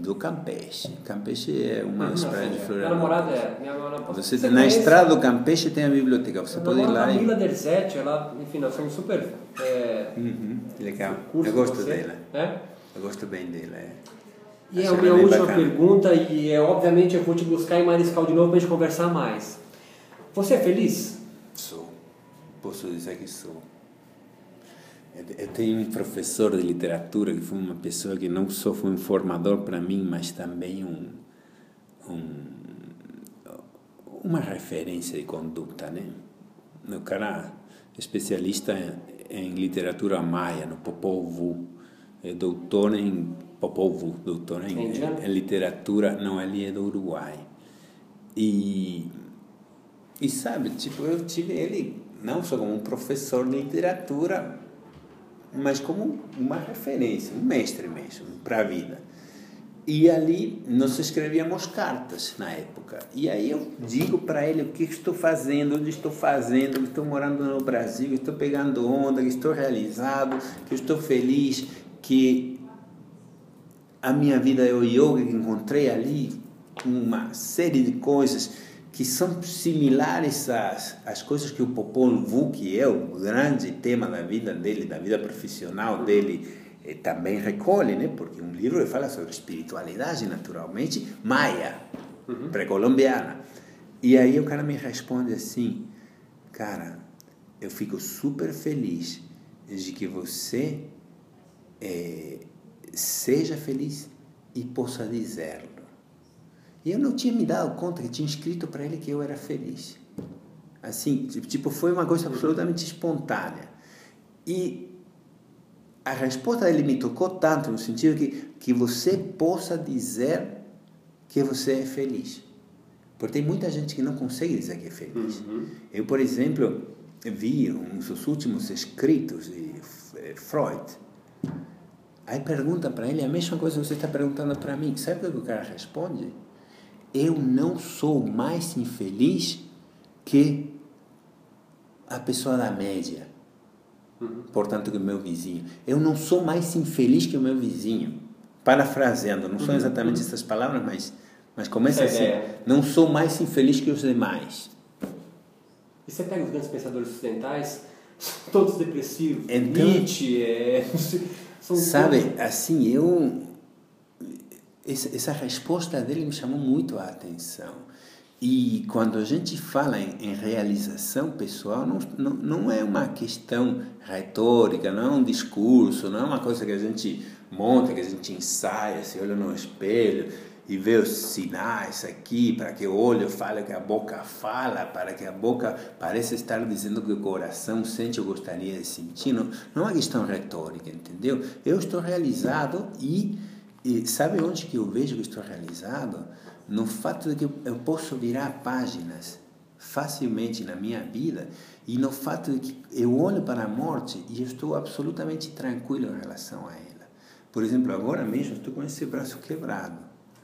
do Campeche. Campeche é uma das praias de Minha namorada é. Minha namorada, Você, você na estrada do Campeche tem a biblioteca, você pode ir lá e... Camila Derzetti, ela, enfim, nós somos super. É, Uhum, legal. Eu gosto dela. É? Eu gosto bem dela. É. E Acho a ela minha última bacana. pergunta, e é, obviamente eu vou te buscar em Mariscal de novo para a gente conversar mais. Você é feliz? Sou. Posso dizer que sou. Eu- tenho um professor de literatura que foi uma pessoa que não só foi um formador para mim, mas também um, um uma referência de conduta, né? O cara é especialista em, em literatura maia, no Popol Vuh, é doutor em Popol Vuh, doutor em, em literatura, não, ele é do Uruguai. E e sabe, tipo, eu tive ele não só como um professor de literatura, mas como uma referência, um mestre mesmo para a vida. E ali nós escrevíamos cartas na época. E aí eu digo para ele o que estou fazendo, onde estou fazendo, estou morando no Brasil, estou pegando onda, estou realizado, que estou feliz, que a minha vida é o yoga, que encontrei ali uma série de coisas que são similares às, às coisas que o Popol Vuh, que é o grande tema da vida dele, da vida profissional dele, eh, também recolhe, né? Porque um livro que fala sobre espiritualidade, naturalmente, maia, pré-colombiana. E aí o cara me responde assim, cara, eu fico super feliz de que você eh, seja feliz e possa dizê-lo. E eu não tinha me dado conta que tinha escrito para ele que eu era feliz. Assim, tipo, foi uma coisa absolutamente espontânea. E a resposta dele me tocou tanto no sentido que que você possa dizer que você é feliz. Porque tem muita gente que não consegue dizer que é feliz. Uhum. Eu, por exemplo, vi um dos últimos escritos de eh, Freud. Aí pergunta para ele a mesma coisa que você está perguntando para mim. Sabe o que o cara responde? Eu não sou mais infeliz que a pessoa da média. Uhum. Portanto, que o meu vizinho. Eu não sou mais infeliz que o meu vizinho. Parafraseando, não são exatamente essas palavras, mas, mas começa É, assim. é. Não sou mais infeliz que os demais. E você pega os grandes pensadores ocidentais, todos depressivos. Então- Nietzsche, é... são Sabe, assim, eu. Essa, resposta dele me chamou muito a atenção. E quando a gente fala em, em realização pessoal, não, não, não é uma questão retórica, não é um discurso, não é uma coisa que a gente monta, que a gente ensaia, se olha no espelho e vê os sinais aqui, para que o olho fale que a boca fala, para que a boca pareça estar dizendo que o coração sente ou gostaria de sentir. Não, não é uma questão retórica, entendeu? Eu estou realizado e, e sabe onde que eu vejo que estou realizado? No fato de que eu- posso virar páginas facilmente na minha vida e no fato de que eu olho para a morte e estou absolutamente tranquilo em relação a ela. Por exemplo, agora mesmo estou com esse braço quebrado.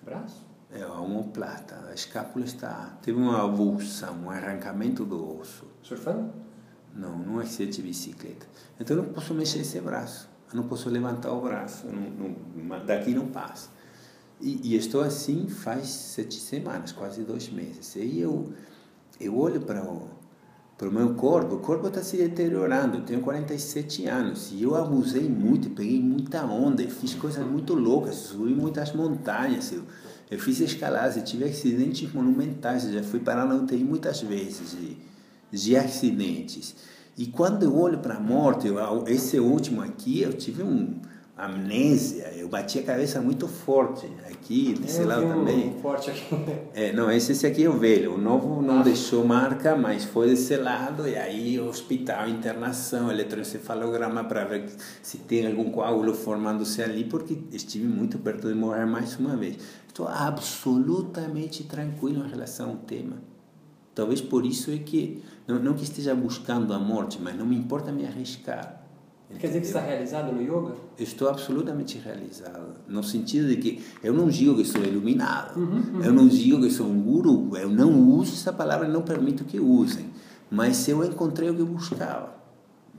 Braço? É a omoplata, a escápula está. Teve uma avulsão, um arrancamento do osso. Surfando? Não, num acidente de bicicleta. Então eu não posso mexer esse braço. Eu não posso levantar o braço. não- não- daqui não passa. E, e estou assim faz sete semanas, quase dois meses. E eu, eu olho para o, para o meu corpo, o corpo está se deteriorando. Eu tenho 47 anos e eu abusei muito, peguei muita onda, fiz coisas muito loucas, subi muitas montanhas. Eu, eu fiz escaladas, eu tive acidentes monumentais, já fui parar na UTI muitas vezes de, de acidentes. E quando eu olho para a morte, eu, esse último aqui, eu tive um amnésia, eu bati a cabeça muito forte aqui, desse Eu lado vi um também. forte aqui. É, não, esse, esse aqui é o velho. O novo não Ah. deixou marca, mas foi desse lado. E aí, hospital, internação, eletroencefalograma para ver se tem algum coágulo formando-se ali, porque estive muito perto de morrer mais uma vez. Estou absolutamente tranquilo em relação ao tema. Talvez por isso é que, não, não que esteja buscando a morte, mas não me importa me arriscar. Quer dizer que está entendeu? realizado no yoga? Eu estou absolutamente realizado, no sentido de que eu não digo que sou iluminado, eu não digo que sou um guru, eu não uso essa palavra, não permito que usem, mas eu encontrei o que eu buscava,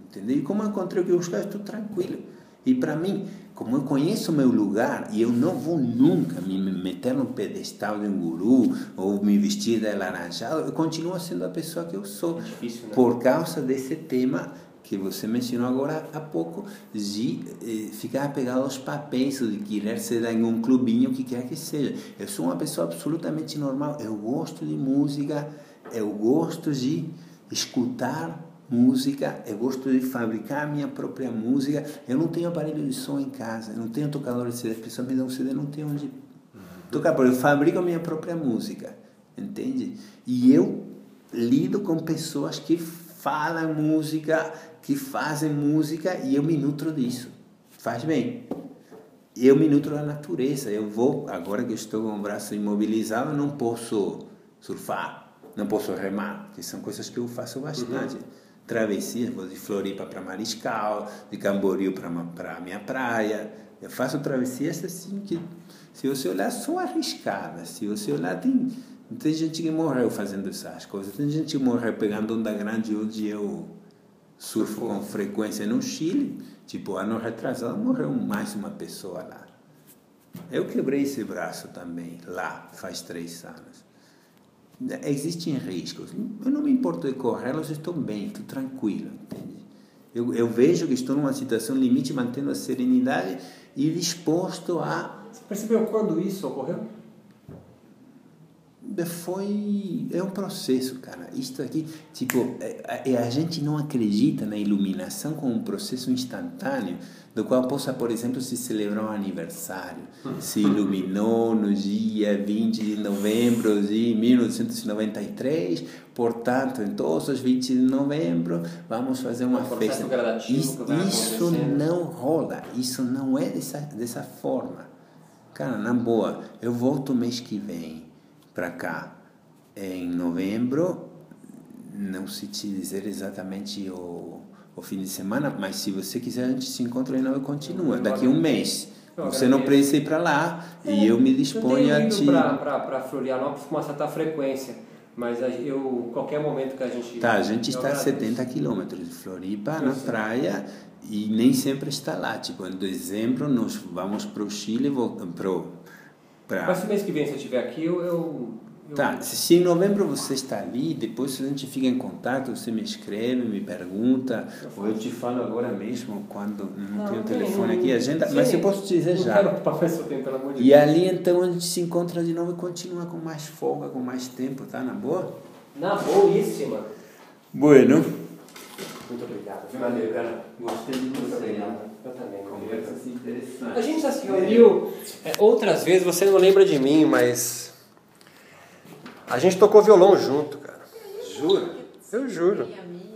entendeu? E como eu encontrei o que eu buscava, estou tranquilo. E para mim, como eu conheço o meu lugar e eu não vou nunca me meter no pedestal de um guru ou me vestir de alaranjado, eu continuo sendo a pessoa que eu sou É difícil, né? por causa desse tema que você mencionou agora há pouco, de eh, ficar apegado aos papéis, de querer ser em um clubinho, o que quer que seja. Eu sou uma pessoa absolutamente normal. Eu gosto de música, eu gosto de escutar música, eu gosto de fabricar a minha própria música. Eu não tenho aparelho de som em casa, eu não tenho tocador de CD. As pessoas me dão um CD, eu não tenho onde tocar, porque eu fabrico a minha própria música, entende? E eu lido com pessoas que falam música, que fazem música e eu me nutro disso. Faz bem. Eu me nutro da natureza. Eu vou, agora que estou com o braço imobilizado, não posso surfar, não posso remar, que são coisas que eu faço bastante. Travessias, vou de Floripa para Mariscal, de Camboriú para a minha praia. Eu faço travessias assim que, se você olhar, são arriscadas. Se você olhar, tem, tem gente que morreu fazendo essas coisas. Tem gente que morreu pegando onda grande onde eu surfo com frequência no Chile. Tipo, ano retrasado morreu mais uma pessoa lá. Eu quebrei esse braço também, lá, faz três anos. Existem riscos. Eu não me importo de corrê-los, estou bem, estou tranquilo, entende? Eu, eu vejo que estou numa situação limite, mantendo a serenidade e disposto a Você percebeu quando isso ocorreu? Foi é um processo, cara. Isto aqui, tipo, é, é, a gente não acredita na iluminação como um processo instantâneo, do qual possa, por exemplo, se celebrar um aniversário. Se iluminou no dia 20 de novembro de 1993, portanto, em todos os 20 de novembro, vamos fazer uma Um festa. Isso, isso não rola, isso não é dessa, dessa forma. Cara, na boa, eu volto mês que vem para cá, em novembro, não sei te dizer exatamente o, o fim de semana, mas se você quiser, a gente se encontra e não continua. Daqui a um mês. Eu Você não agradeço. precisa ir para lá e eu me disponho eu a te. para Florianópolis com uma certa frequência, mas eu qualquer momento que a gente Tá, a gente está a agradeço. 70 quilômetros de Floripa, Eu na sei. praia, e nem sempre está lá. Tipo, em dezembro nós vamos para o Chile, pro, pra... Mas se o mês que vem se eu estiver aqui, eu, eu, eu Tá, se se em novembro você está ali, depois a gente fica em contato, você me escreve, me pergunta, ou eu te falo agora mesmo, quando não, Não, tenho tem- telefone aqui, agenda, sim, mas eu posso te dizer já. tempo, pelo amor de E Deus. ali então a gente se encontra de novo e continua com mais folga, com mais tempo, tá? Na boa? Na boíssima. Bueno. Muito obrigado. Valeu, cara. Gostei de Muito obrigado. Eu também. Conversas interessantes. A gente já se reuniu é, outras vezes, você não lembra de mim, mas. A gente tocou violão junto, cara. Jura? Eu juro.